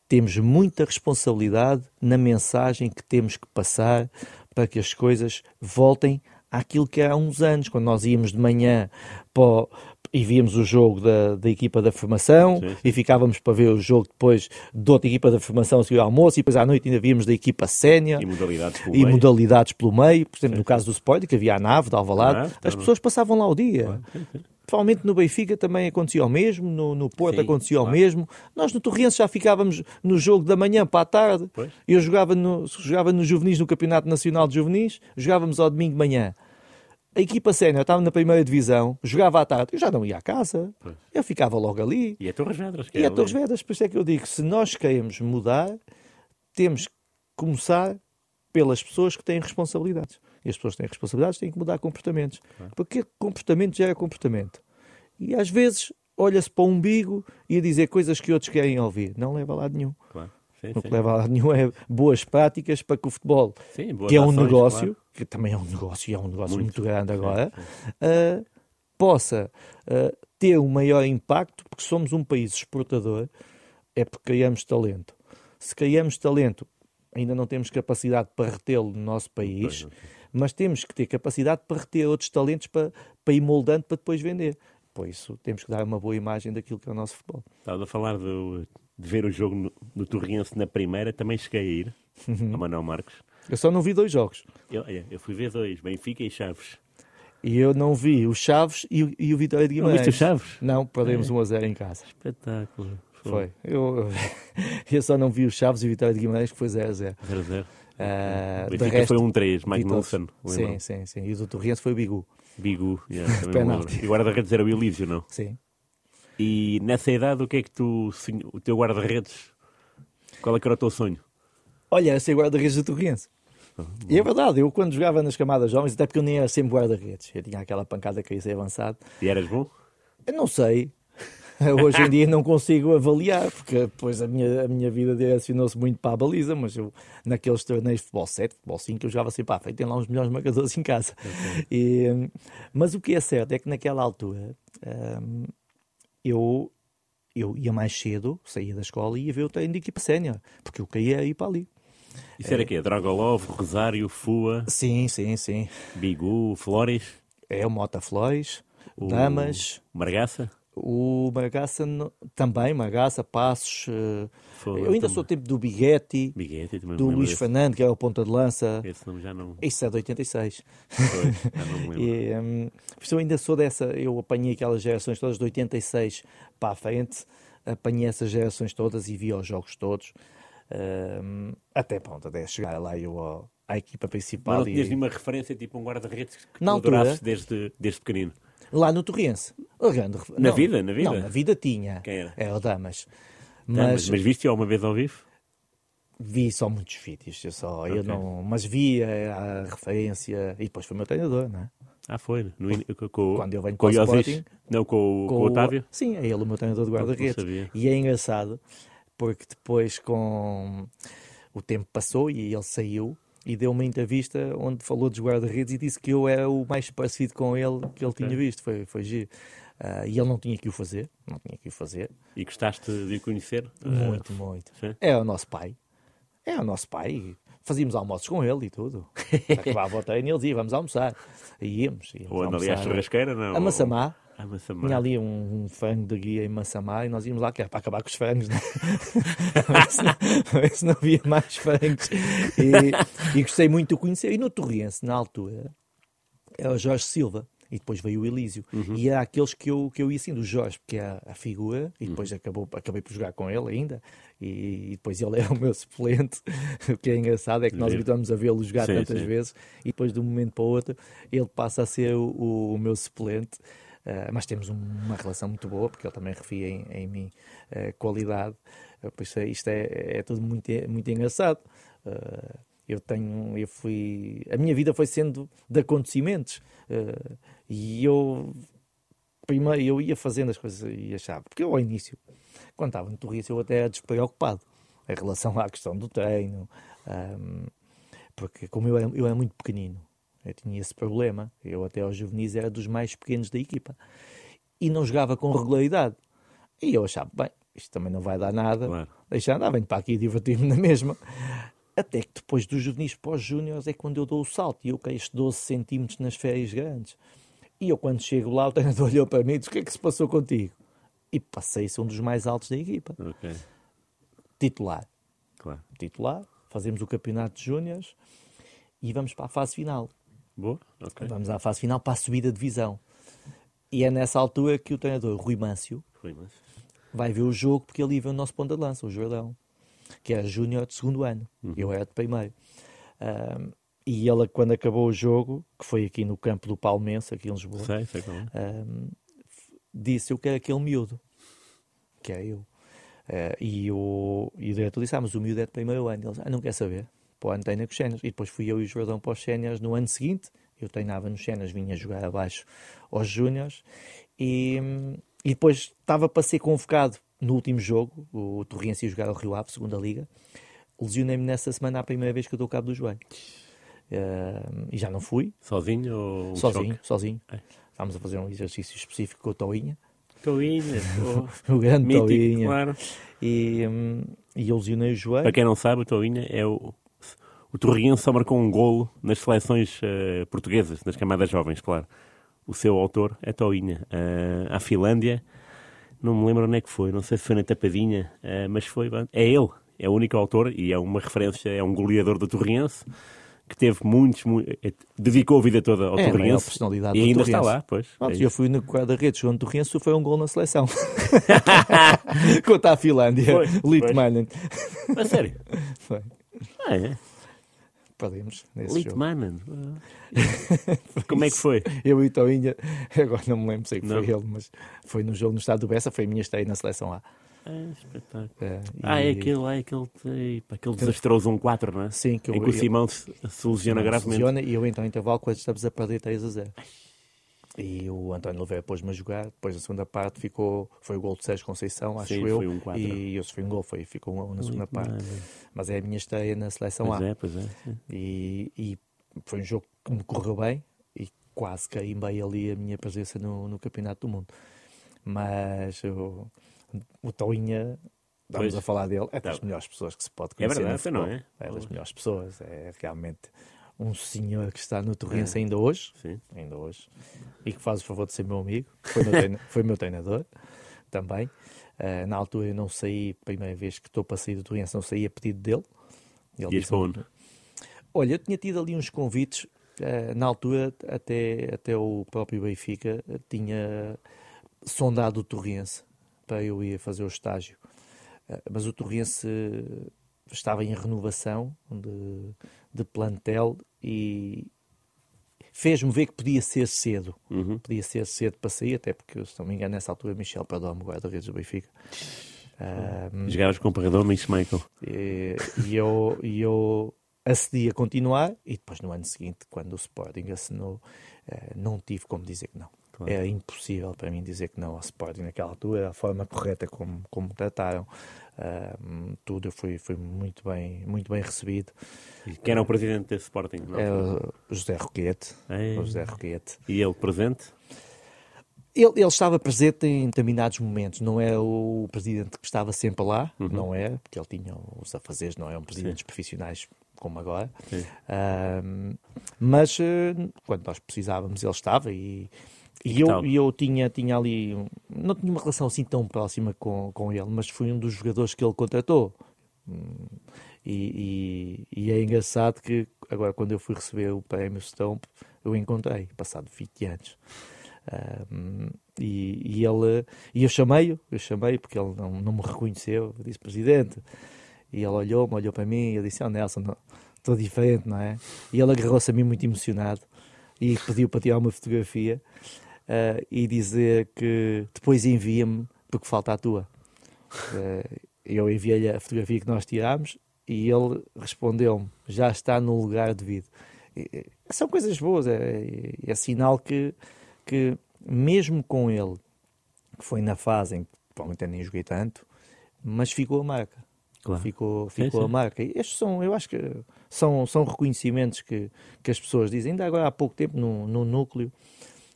temos muita responsabilidade na mensagem que temos que passar para que as coisas voltem àquilo que há uns anos, quando nós íamos de manhã para e víamos o jogo da, da equipa da formação Sim, sim. e ficávamos para ver o jogo depois de outra equipa da formação a seguir ao almoço e depois à noite ainda víamos da equipa sénior E modalidades pelo e meio. modalidades pelo meio, por exemplo, no caso do Sporting, que havia a nave de Alvalade, Nave, as tá pessoas passavam lá o dia. Provavelmente no Benfica também acontecia o mesmo, no, no Porto Sim, acontecia o claro. mesmo. Nós no Torrense já ficávamos no jogo da manhã para a tarde. Pois. Eu jogava no, jogava no Juvenis, no Campeonato Nacional de Juvenis, jogávamos ao domingo de manhã. A equipa sénior estava na primeira divisão, jogava à tarde, eu já não ia à casa. Pois. Eu ficava logo ali. E a Torres Vedras. que E é a ali. Torres Vedras, por isso é que eu digo, se nós queremos mudar, temos que começar pelas pessoas que têm responsabilidades. E as pessoas que têm responsabilidades têm que mudar comportamentos. Porque comportamento gera comportamento. E às vezes olha-se para o umbigo e a dizer coisas que outros querem ouvir. Não leva a lado nenhum. Claro. Sim, O sim. que leva a lado nenhum é boas práticas para que o futebol, Sim, que é um ações, negócio, claro. que também é um negócio e é um negócio muito, Muito. grande Sim, agora, sim. uh, possa uh, ter um maior impacto, porque somos um país exportador, é porque criamos talento. Se criamos talento, ainda não temos capacidade para retê-lo no nosso país, mas temos que ter capacidade para reter outros talentos para, para ir moldando para depois vender. Por isso, temos que dar uma boa imagem daquilo que é o nosso futebol. Estava a falar do- de ver o jogo no, no Torriense na primeira, também cheguei a ir, Uhum. a Manuel Marcos. Eu só não vi dois jogos. Eu, olha, eu fui ver dois, Benfica e Chaves. E eu não vi o Chaves e o, e o Vitória de Não Guimarães. viste o Chaves? Não, perdemos É. 1 a 0 em casa. Espetáculo. Foi. Eu, eu só não vi o Chaves e o Vitória de Guimarães, que foi 0 a 0. 0 a 0. Ah, O de Benfica resto, foi um 3, vi Magnusson. todos. lembram? Sim, sim, sim. E o do Torriense foi o Bigu. Bigu. yeah, Penalti. E o guarda-redes era o Elísio, não? Sim. E nessa idade, o que é que tu, o teu guarda-redes, qual é que era o teu sonho? Olha, ser guarda-redes do Torriense. E é verdade, eu quando jogava nas camadas jovens, até porque eu nem era sempre guarda-redes, eu tinha aquela pancada que ia ser avançado. E eras bom? Eu não sei. Hoje em dia não consigo avaliar, porque depois a minha, a minha vida direcionou-se muito para a baliza, mas eu, naqueles torneios de futebol 7, futebol 5, eu jogava sempre à frente, tem lá uns melhores marcadores em casa. E, hum, mas o que é certo é que naquela altura hum, eu, eu ia mais cedo, saía da escola e ia ver o treino de equipa sénior, porque eu queria ir para ali. Isso era o quê? Dragolov, Rosário, Fua, Sim, sim, sim. Bigu, Flores, É o Mota Flores, o Damas, Margaça? O Margaça no- também, Margaça, Passos. eh, Foi, eu ainda também. sou do tempo do Biguetti, também do Luís desse. Fernando, que era o ponta de lança. Esse nome já não. Isso é de 86. Pois, já não me. E, hum, eu ainda sou dessa. Eu apanhei aquelas gerações todas de 86 para a frente, apanhei essas gerações todas e vi os jogos todos. Hum, até pronto, até chegar lá eu ao- à equipa Mas principal. não tinhas E, nenhuma referência, tipo um guarda-redes que adorasses desde, desde pequenino? Lá no grande ref- Na não, vida, na vida? Não, na vida tinha. Quem era? É o Damas. Mas, Mas, mas viste-o alguma vez ao vivo? vi só muitos vídeos, eu só, eu Ok. não, mas vi a, a referência e depois foi o meu treinador, não é? Ah, foi. No, com, com, Quando eu venho com o para o? Sporting. Não, com, o- com o Otávio? Sim, é ele o meu treinador de Não guarda-redes. E é engraçado porque depois com o tempo passou e ele saiu e deu uma entrevista onde falou dos guarda-redes e disse que eu era o mais parecido com ele que ele tinha visto. Foi, foi giro. Ah, e ele não tinha que o fazer, não tinha que o fazer. E gostaste de o conhecer? Muito, muito. sim. É o nosso pai. É o nosso pai. Fazíamos almoços com ele e tudo. Acabava o treino e ele dizia, vamos almoçar. E íamos. íamos Ou anda ali à almoçar. churrasqueira? Não? A Massamá. A Massamá. Tinha ali um, um frango de guia em Massamá e nós íamos lá, que era para acabar com os frangos, né? Não- ver se não havia mais frangos. E, e gostei muito de conhecer. E no Torriense, na altura, era o Jorge Silva. E depois veio o Elísio. E era aqueles que eu, que eu ia assim, do Jorge, porque é a, a figura, e depois acabou, acabei por jogar com ele ainda. E, e depois ele era o meu suplente. O que é engraçado é que nós habituamos a vê-lo jogar Sim, tantas sim. vezes, e depois de um momento para o outro, ele passa a ser o, o- o meu suplente. Uh, mas temos um- uma relação muito boa, porque ele também refia em, em mim uh, qualidade. Por isso é- isto é, é tudo muito, muito engraçado. Eu tenho, eu fui, a minha vida foi sendo de acontecimentos e eu primeiro eu ia fazendo as coisas e achava, porque eu ao início, quando estava no Torriense, eu até era despreocupado em relação à questão do treino, um, porque como eu era, eu era muito pequenino, eu tinha esse problema, eu até aos juvenis era dos mais pequenos da equipa e não jogava com regularidade. E eu achava, bem, isto também não vai dar nada, claro. deixa andar, venho para aqui e divertir-me na mesma. Até que depois dos juvenis para os júniores é quando eu dou o salto e eu cresço 12 centímetros nas férias grandes. E eu, quando chego lá, o treinador olhou para mim e disse: O que é que se passou contigo? E passei a ser um dos mais altos da equipa. Okay. Titular. Claro. Titular. Fazemos o campeonato de júniores e vamos para a fase final. Boa, ok. Vamos à fase final para a subida de divisão. E é nessa altura que o treinador Rui Mâncio, Rui Mâncio. vai ver o jogo porque ele ia ver o nosso ponta de lança, o Jordão que era júnior de segundo ano, uhum. eu era de primeiro. Um, e ele, quando acabou o jogo, que foi aqui no campo do Palmense, aqui em Lisboa, sei, sei. Um, disse: Eu quero aquele miúdo, que é eu. Uh, e, o, e o diretor disse: Ah, mas o miúdo é de primeiro ano. Ele disse: Ah, não quer saber. Para o ano com os séniores. E depois fui eu e o Jordão para os séniores no ano seguinte. Eu treinava nos séniores, vinha jogar abaixo aos júniores. E, e depois estava para ser convocado no último jogo, o Torriense ia jogar ao Rio Ave, segunda liga, lesionei-me nessa semana a primeira vez que eu dou cabo do joelho. Uh, e já não fui. Sozinho ou Sozinho, choque? sozinho. É. Estávamos a fazer um exercício específico com o Toinha. Toinha, o grande Mítico, Toinha. Claro. E, um, e eu lesionei o joelho. Para quem não sabe, o Toinha é o. O Torriense só marcou um golo nas seleções uh, portuguesas, nas camadas jovens, claro. O seu autor é Toinha. Uh, a Finlândia não me lembro onde é que foi, não sei se foi na Tapadinha, uh, mas foi. É ele, é o único autor e é uma referência, é um goleador do Torriense que teve muitos, muitos dedicou a vida toda ao é, Torriense personalidade e ainda está lá, pois. Pronto, é eu fui no guarda-redes jogando Torriense, foi um gol na seleção contra a Finlândia, Litmanen. A sério? Foi. Ah, é? Perdemos nesse Litmanen. Como é que foi? Eu e Toinha, agora não me lembro sei que não. foi ele, mas foi no jogo no estado do Bessa, foi a minha estreia na seleção lá. É, espetáculo. É, ah, é aquele, é aquele, aquele desastroso 1-4, não é? Sim, que, eu, em que o Simão se, se lesiona gravemente. Lesiona e eu então, intervalo, quando estamos a perder 3 a 0. E o António Oliveira pôs-me a jogar. Depois, na segunda parte, ficou, foi o gol de Sérgio Conceição, acho Sim, eu. Foi um e eu sofri um gol, foi, ficou um na segunda parte. Mas é a minha estreia na seleção pois A. É, pois é. E, e, foi um jogo que me correu bem e quase caimbei ali a minha presença no, no Campeonato do Mundo. Mas o, o Toinha, estamos a falar dele, é das melhores pessoas que se pode conhecer. É verdade, não é? É das melhores pessoas, é realmente um senhor que está no Torrense é. ainda hoje, Sim. ainda hoje, e que faz o favor de ser meu amigo, foi meu, foi meu treinador também. Uh, na altura eu não saí, primeira vez que estou para sair do Torrense, não saí a pedido dele. Ele e disse onde? Olha, eu tinha tido ali uns convites, uh, na altura até, até o próprio Benfica tinha sondado o Torrense para eu ir fazer o estágio. Uh, mas o Torrense estava em renovação de, de plantel e fez-me ver que podia ser cedo. Uhum. Podia ser cedo para sair, até porque, se não me engano, nessa altura, Michel Perdomo, guarda-redes do Benfica. Um, Jogavas com o Perdomo e Michael. E, e, eu, e eu acedi a continuar e depois, no ano seguinte, quando o Sporting assinou, uh, não tive como dizer que não. Claro. Era impossível para mim dizer que não ao Sporting naquela altura, a forma correta como, como trataram. Uh, tudo foi, foi muito bem, muito bem recebido. E quem era o presidente desse Sporting? É o José Roquete. É. José Roquete. E ele presente? Ele, ele, estava presente em determinados momentos, não é o presidente que estava sempre lá, uhum. não é, porque ele tinha os afazeres, não é um presidente Sim. profissionais como agora. Uh, mas uh, quando nós precisávamos, ele estava e e eu, e eu tinha, tinha ali, não tinha uma relação assim tão próxima com, com ele, mas fui um dos jogadores que ele contratou. Hum, e, e, e é engraçado que agora, quando eu fui receber o prémio Stomp, eu encontrei, passado 20 anos. Um, e, e, ele, e eu chamei-o, eu chamei porque ele não, não me reconheceu. Eu disse, Presidente, e ele olhou-me, olhou para mim e eu disse: Oh Nelson, estou diferente, não é? E ele agarrou-se a mim muito emocionado e pediu para tirar uma fotografia uh, e dizer que depois envia-me porque falta a tua. Uh, eu enviei-lhe a fotografia que nós tirámos e ele respondeu-me: já está no lugar devido. E, são coisas boas, é, é, é sinal que, que mesmo com ele, que foi na fase em que provavelmente nem joguei tanto, mas ficou a marca. Claro. Ficou, ficou sim, a marca. E estes são, eu acho que são, são reconhecimentos que, que as pessoas dizem. Ainda agora há pouco tempo, no, no núcleo,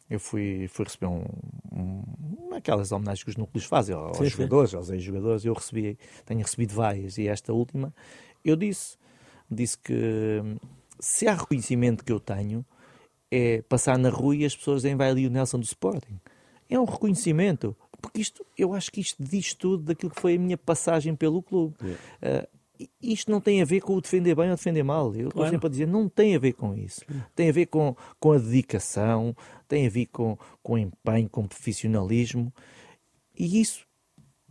eu fui, fui receber um, um, aquelas homenagens que os núcleos fazem aos sim, jogadores, sim. aos ex-jogadores. Eu recebi, tenho recebido várias e esta última, eu disse, disse que se há reconhecimento que eu tenho é passar na rua e as pessoas dizem vai ali o Nelson do Sporting. É um reconhecimento. Porque isto, eu acho que isto diz tudo daquilo que foi a minha passagem pelo clube. Yeah. Uh, isto não tem a ver com o defender bem ou defender mal. Eu estou sempre a dizer, não tem a ver com isso. Tem a ver com, com a dedicação, tem a ver com, com empenho, com profissionalismo. E isso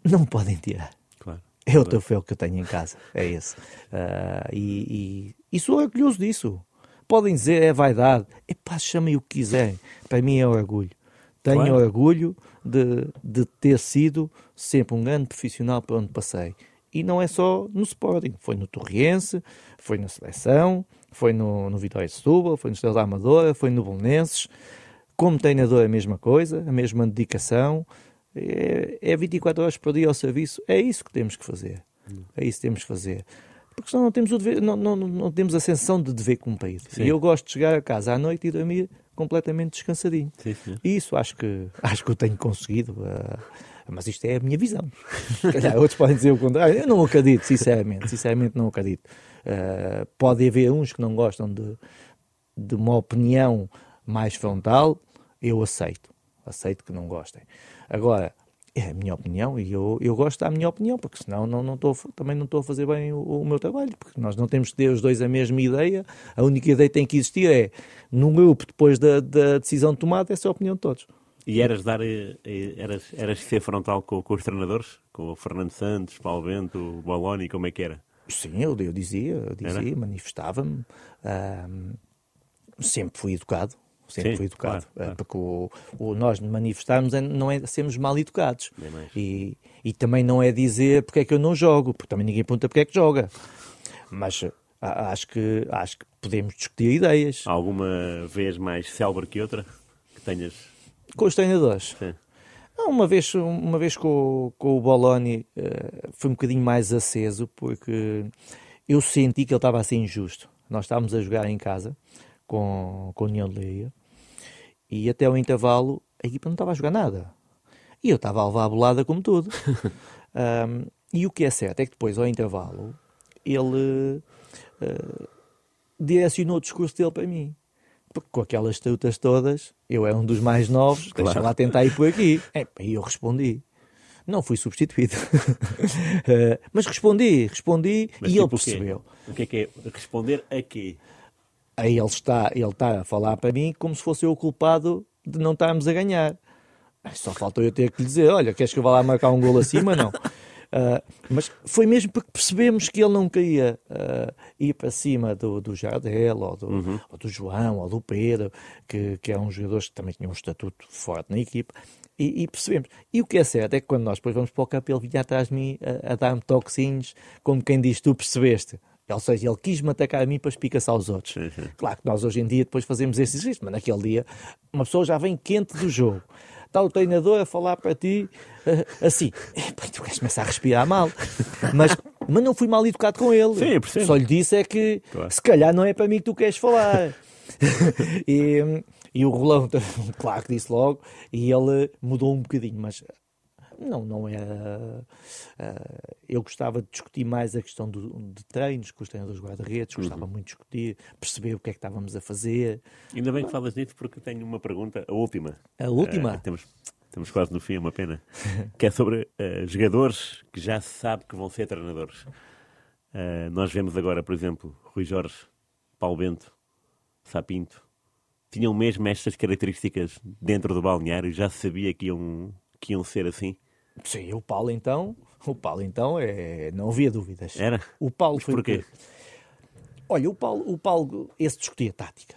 não podem tirar. Claro. É o troféu que eu tenho em casa. É esse. Uh, e, e, e sou orgulhoso disso. Podem dizer, é vaidade. Epá, chamem o que quiserem. Para mim é orgulho. Tenho claro. orgulho de, de ter sido sempre um grande profissional por onde passei. E não é só no Sporting, foi no Torriense, foi na Seleção, foi no, no Vitória de Setúbal, foi no Estrela da Amadora, foi no Bolonenses. Como treinador é a mesma coisa, a mesma dedicação. É, é 24 horas por dia ao serviço. É isso que temos que fazer. É isso que temos que fazer porque senão não temos, o dever, não, não, não temos a sensação de dever cumprido. Sim. E eu gosto de chegar a casa à noite e dormir completamente descansadinho. Sim, sim. E isso acho que, acho que eu tenho conseguido. Uh, mas isto é a minha visão. Calhar, outros podem dizer o contrário. Eu não acredito, sinceramente. Sinceramente, não acredito. Uh, pode haver uns que não gostam de, de uma opinião mais frontal. Eu aceito. Aceito que não gostem. Agora, é a minha opinião e eu, eu gosto da minha opinião, porque senão não, não tô, também não estou a fazer bem o, o, meu trabalho, porque nós não temos que ter os dois a mesma ideia, a única ideia que tem que existir é, num grupo, depois da, da decisão tomada, essa é a opinião de todos. E eras dar, eh, eras, eras ser frontal com, com os treinadores? Com o Fernando Santos, Paulo Bento, o Boloni, como é que era? Sim, eu, eu dizia, eu dizia, manifestava-me, sempre fui educado, sempre Sim, fui educado. Claro, claro. Porque o, o, nós manifestarmos é, não é sermos mal educados. E, e também não é dizer porque é que eu não jogo, porque também ninguém pergunta porque é que joga. Mas acho que, acho que podemos discutir ideias. Alguma vez mais célebre que outra que tenhas? Com os treinadores. Sim. Não, uma vez, uma vez com, com o Boloni uh, foi um bocadinho mais aceso porque eu senti que ele estava a ser injusto. Nós estávamos a jogar em casa com, com a União de Leiria e até o intervalo a equipa não estava a jogar nada. E eu estava a levar a bolada como tudo. um, e o que é certo é que depois, ao intervalo, ele uh, direcionou o discurso dele para mim. Porque com aquelas trutas todas, eu era um dos mais novos, claro. deixa lá tentar ir por aqui. É, e eu respondi. Não fui substituído. uh, mas respondi, respondi mas e tipo ele percebeu. O, o que é que é responder a quê? Aí ele está, ele está a falar para mim como se fosse eu o culpado de não estarmos a ganhar. Só faltou eu ter que lhe dizer: olha, queres que eu vá lá marcar um gol acima? Não. Uh, mas foi mesmo porque percebemos que ele não queria uh, ir para cima do, do Jardel, ou do, uhum. ou do João, ou do Pedro, que, que eram jogadores que também tinham um estatuto forte na equipa. E, e, percebemos. E o que é certo é que quando nós depois vamos para o campo, ele vinha atrás de mim a, a dar-me toquezinhos, como quem diz: Tu percebeste. Ou seja, ele quis-me atacar a mim para espicaçar aos outros. Uhum. Claro que nós hoje em dia depois fazemos esse exercício, mas naquele dia uma pessoa já vem quente do jogo. Está o treinador a falar para ti uh, assim. tu queres começar a respirar mal. Mas, mas não fui mal educado com ele. Sim, Só lhe disse é que claro. se calhar não é para mim que tu queres falar. e, e o Rolão, claro que disse logo, e ele mudou um bocadinho, mas não, não é. Uh, eu gostava de discutir mais a questão do, de treinos com os treinadores guarda-redes, gostava uhum. muito de discutir, perceber o que é que estávamos a fazer. Ainda bem que falas nisso, porque tenho uma pergunta, a última. A última? Uh, temos, temos quase no fim, é uma pena. que é sobre uh, jogadores que já se sabe que vão ser treinadores. nós vemos agora, por exemplo, Rui Jorge, Paulo Bento, Sapinto. Tinham mesmo estas características dentro do balneário, já se sabia que iam, que iam ser assim. Sim, o Paulo então, o Paulo então é, não havia dúvidas. Era? O Paulo foi porquê? Olha, o Paulo, o Paulo, esse discutia tática.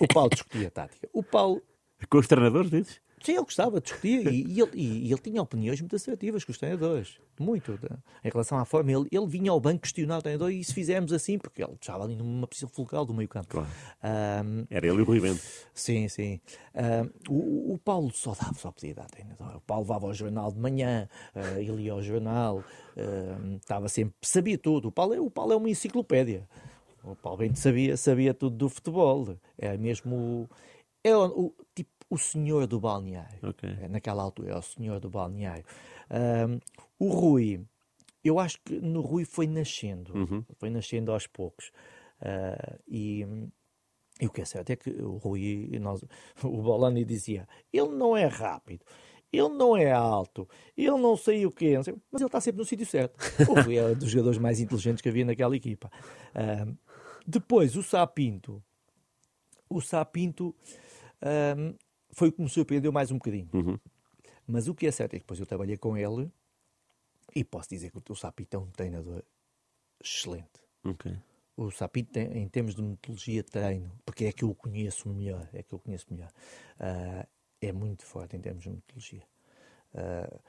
O Paulo discutia tática. O Paulo com os treinadores, dizes? Sim, ele gostava, discutia e, e, ele, e, ele, tinha opiniões muito assertivas com os treinadores. Muito. Em relação à forma, ele, ele vinha ao banco questionar o treinador e se fizermos assim, porque ele estava ali numa posição fulcral do meio campo. Claro. Um, Era ele e o Rui Bento. Sim, sim. Um, o, o, Paulo só dava, só podia dar treinador. O Paulo levava ao jornal de manhã, uh, ele ia ao jornal, uh, estava sempre, sabia tudo. O Paulo, é, o Paulo é uma enciclopédia. O Paulo Bento sabia, sabia tudo do futebol. É mesmo. É o, o tipo o senhor do balneário. Okay. Naquela altura, é o senhor do balneário. Um, o Rui, eu acho que no Rui foi nascendo, uhum. foi nascendo aos poucos. Uh, e, e, o que é certo é que o Rui, nós, o Bolani dizia, ele não é rápido. Ele não é alto, ele não sei o quê, sei, mas ele está sempre no sítio certo. O Rui é um dos jogadores mais inteligentes que havia naquela equipa. Depois, o Sapinto. O Sapinto um, foi o que me surpreendeu mais um bocadinho. Uhum. Mas o que é certo é que depois eu trabalhei com ele e posso dizer que o Sapito é um treinador excelente. Okay. O Sapito, em termos de metodologia de treino, porque é que eu o conheço melhor, é que eu conheço melhor, uh, é muito forte em termos de metodologia. Uh,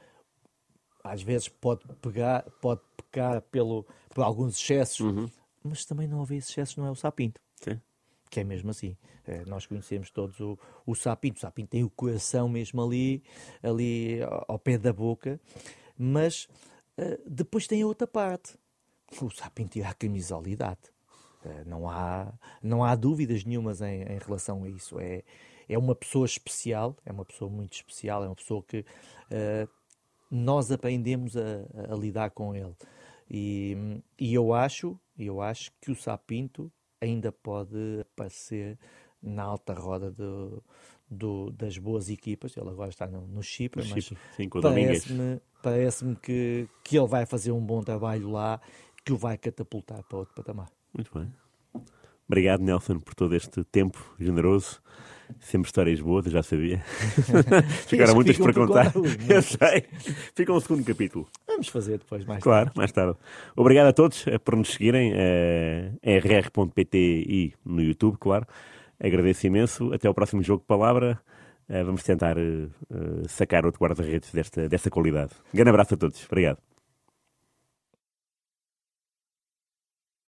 às vezes pode pegar, pode pecar pelo, por alguns excessos, uhum. mas também não haver excessos, não é o Sapinto. Sim que é mesmo assim. É, nós conhecemos todos o, o sapinto. O sapinto tem o coração mesmo ali, ali ao pé da boca, mas uh, depois tem a outra parte. O sapinto tira a camisolidade. Uh, não, há, não há dúvidas nenhumas em, em, relação a isso. É, é uma pessoa especial, é uma pessoa muito especial, é uma pessoa que uh, nós aprendemos a, a, lidar com ele. E, e eu acho, eu acho que o sapinto ainda pode aparecer na alta roda do, do, das boas equipas. Ele agora está no, no Chipre, no mas parece-me parece que, que ele vai fazer um bom trabalho lá, que o vai catapultar para outro patamar. Muito bem. Obrigado, Nelson, por todo este tempo generoso. Sempre histórias boas, já sabia. Ficaram muitas para contar. eu sei. Fica um segundo capítulo. Vamos fazer depois, mais claro, tarde. mais tarde. Obrigado a todos eh, por nos seguirem. É, eh, rr.pt e no YouTube, claro. Agradeço imenso. Até ao próximo jogo de palavra. Eh, vamos tentar sacar outro guarda-redes desta, desta qualidade. Um grande abraço a todos. Obrigado.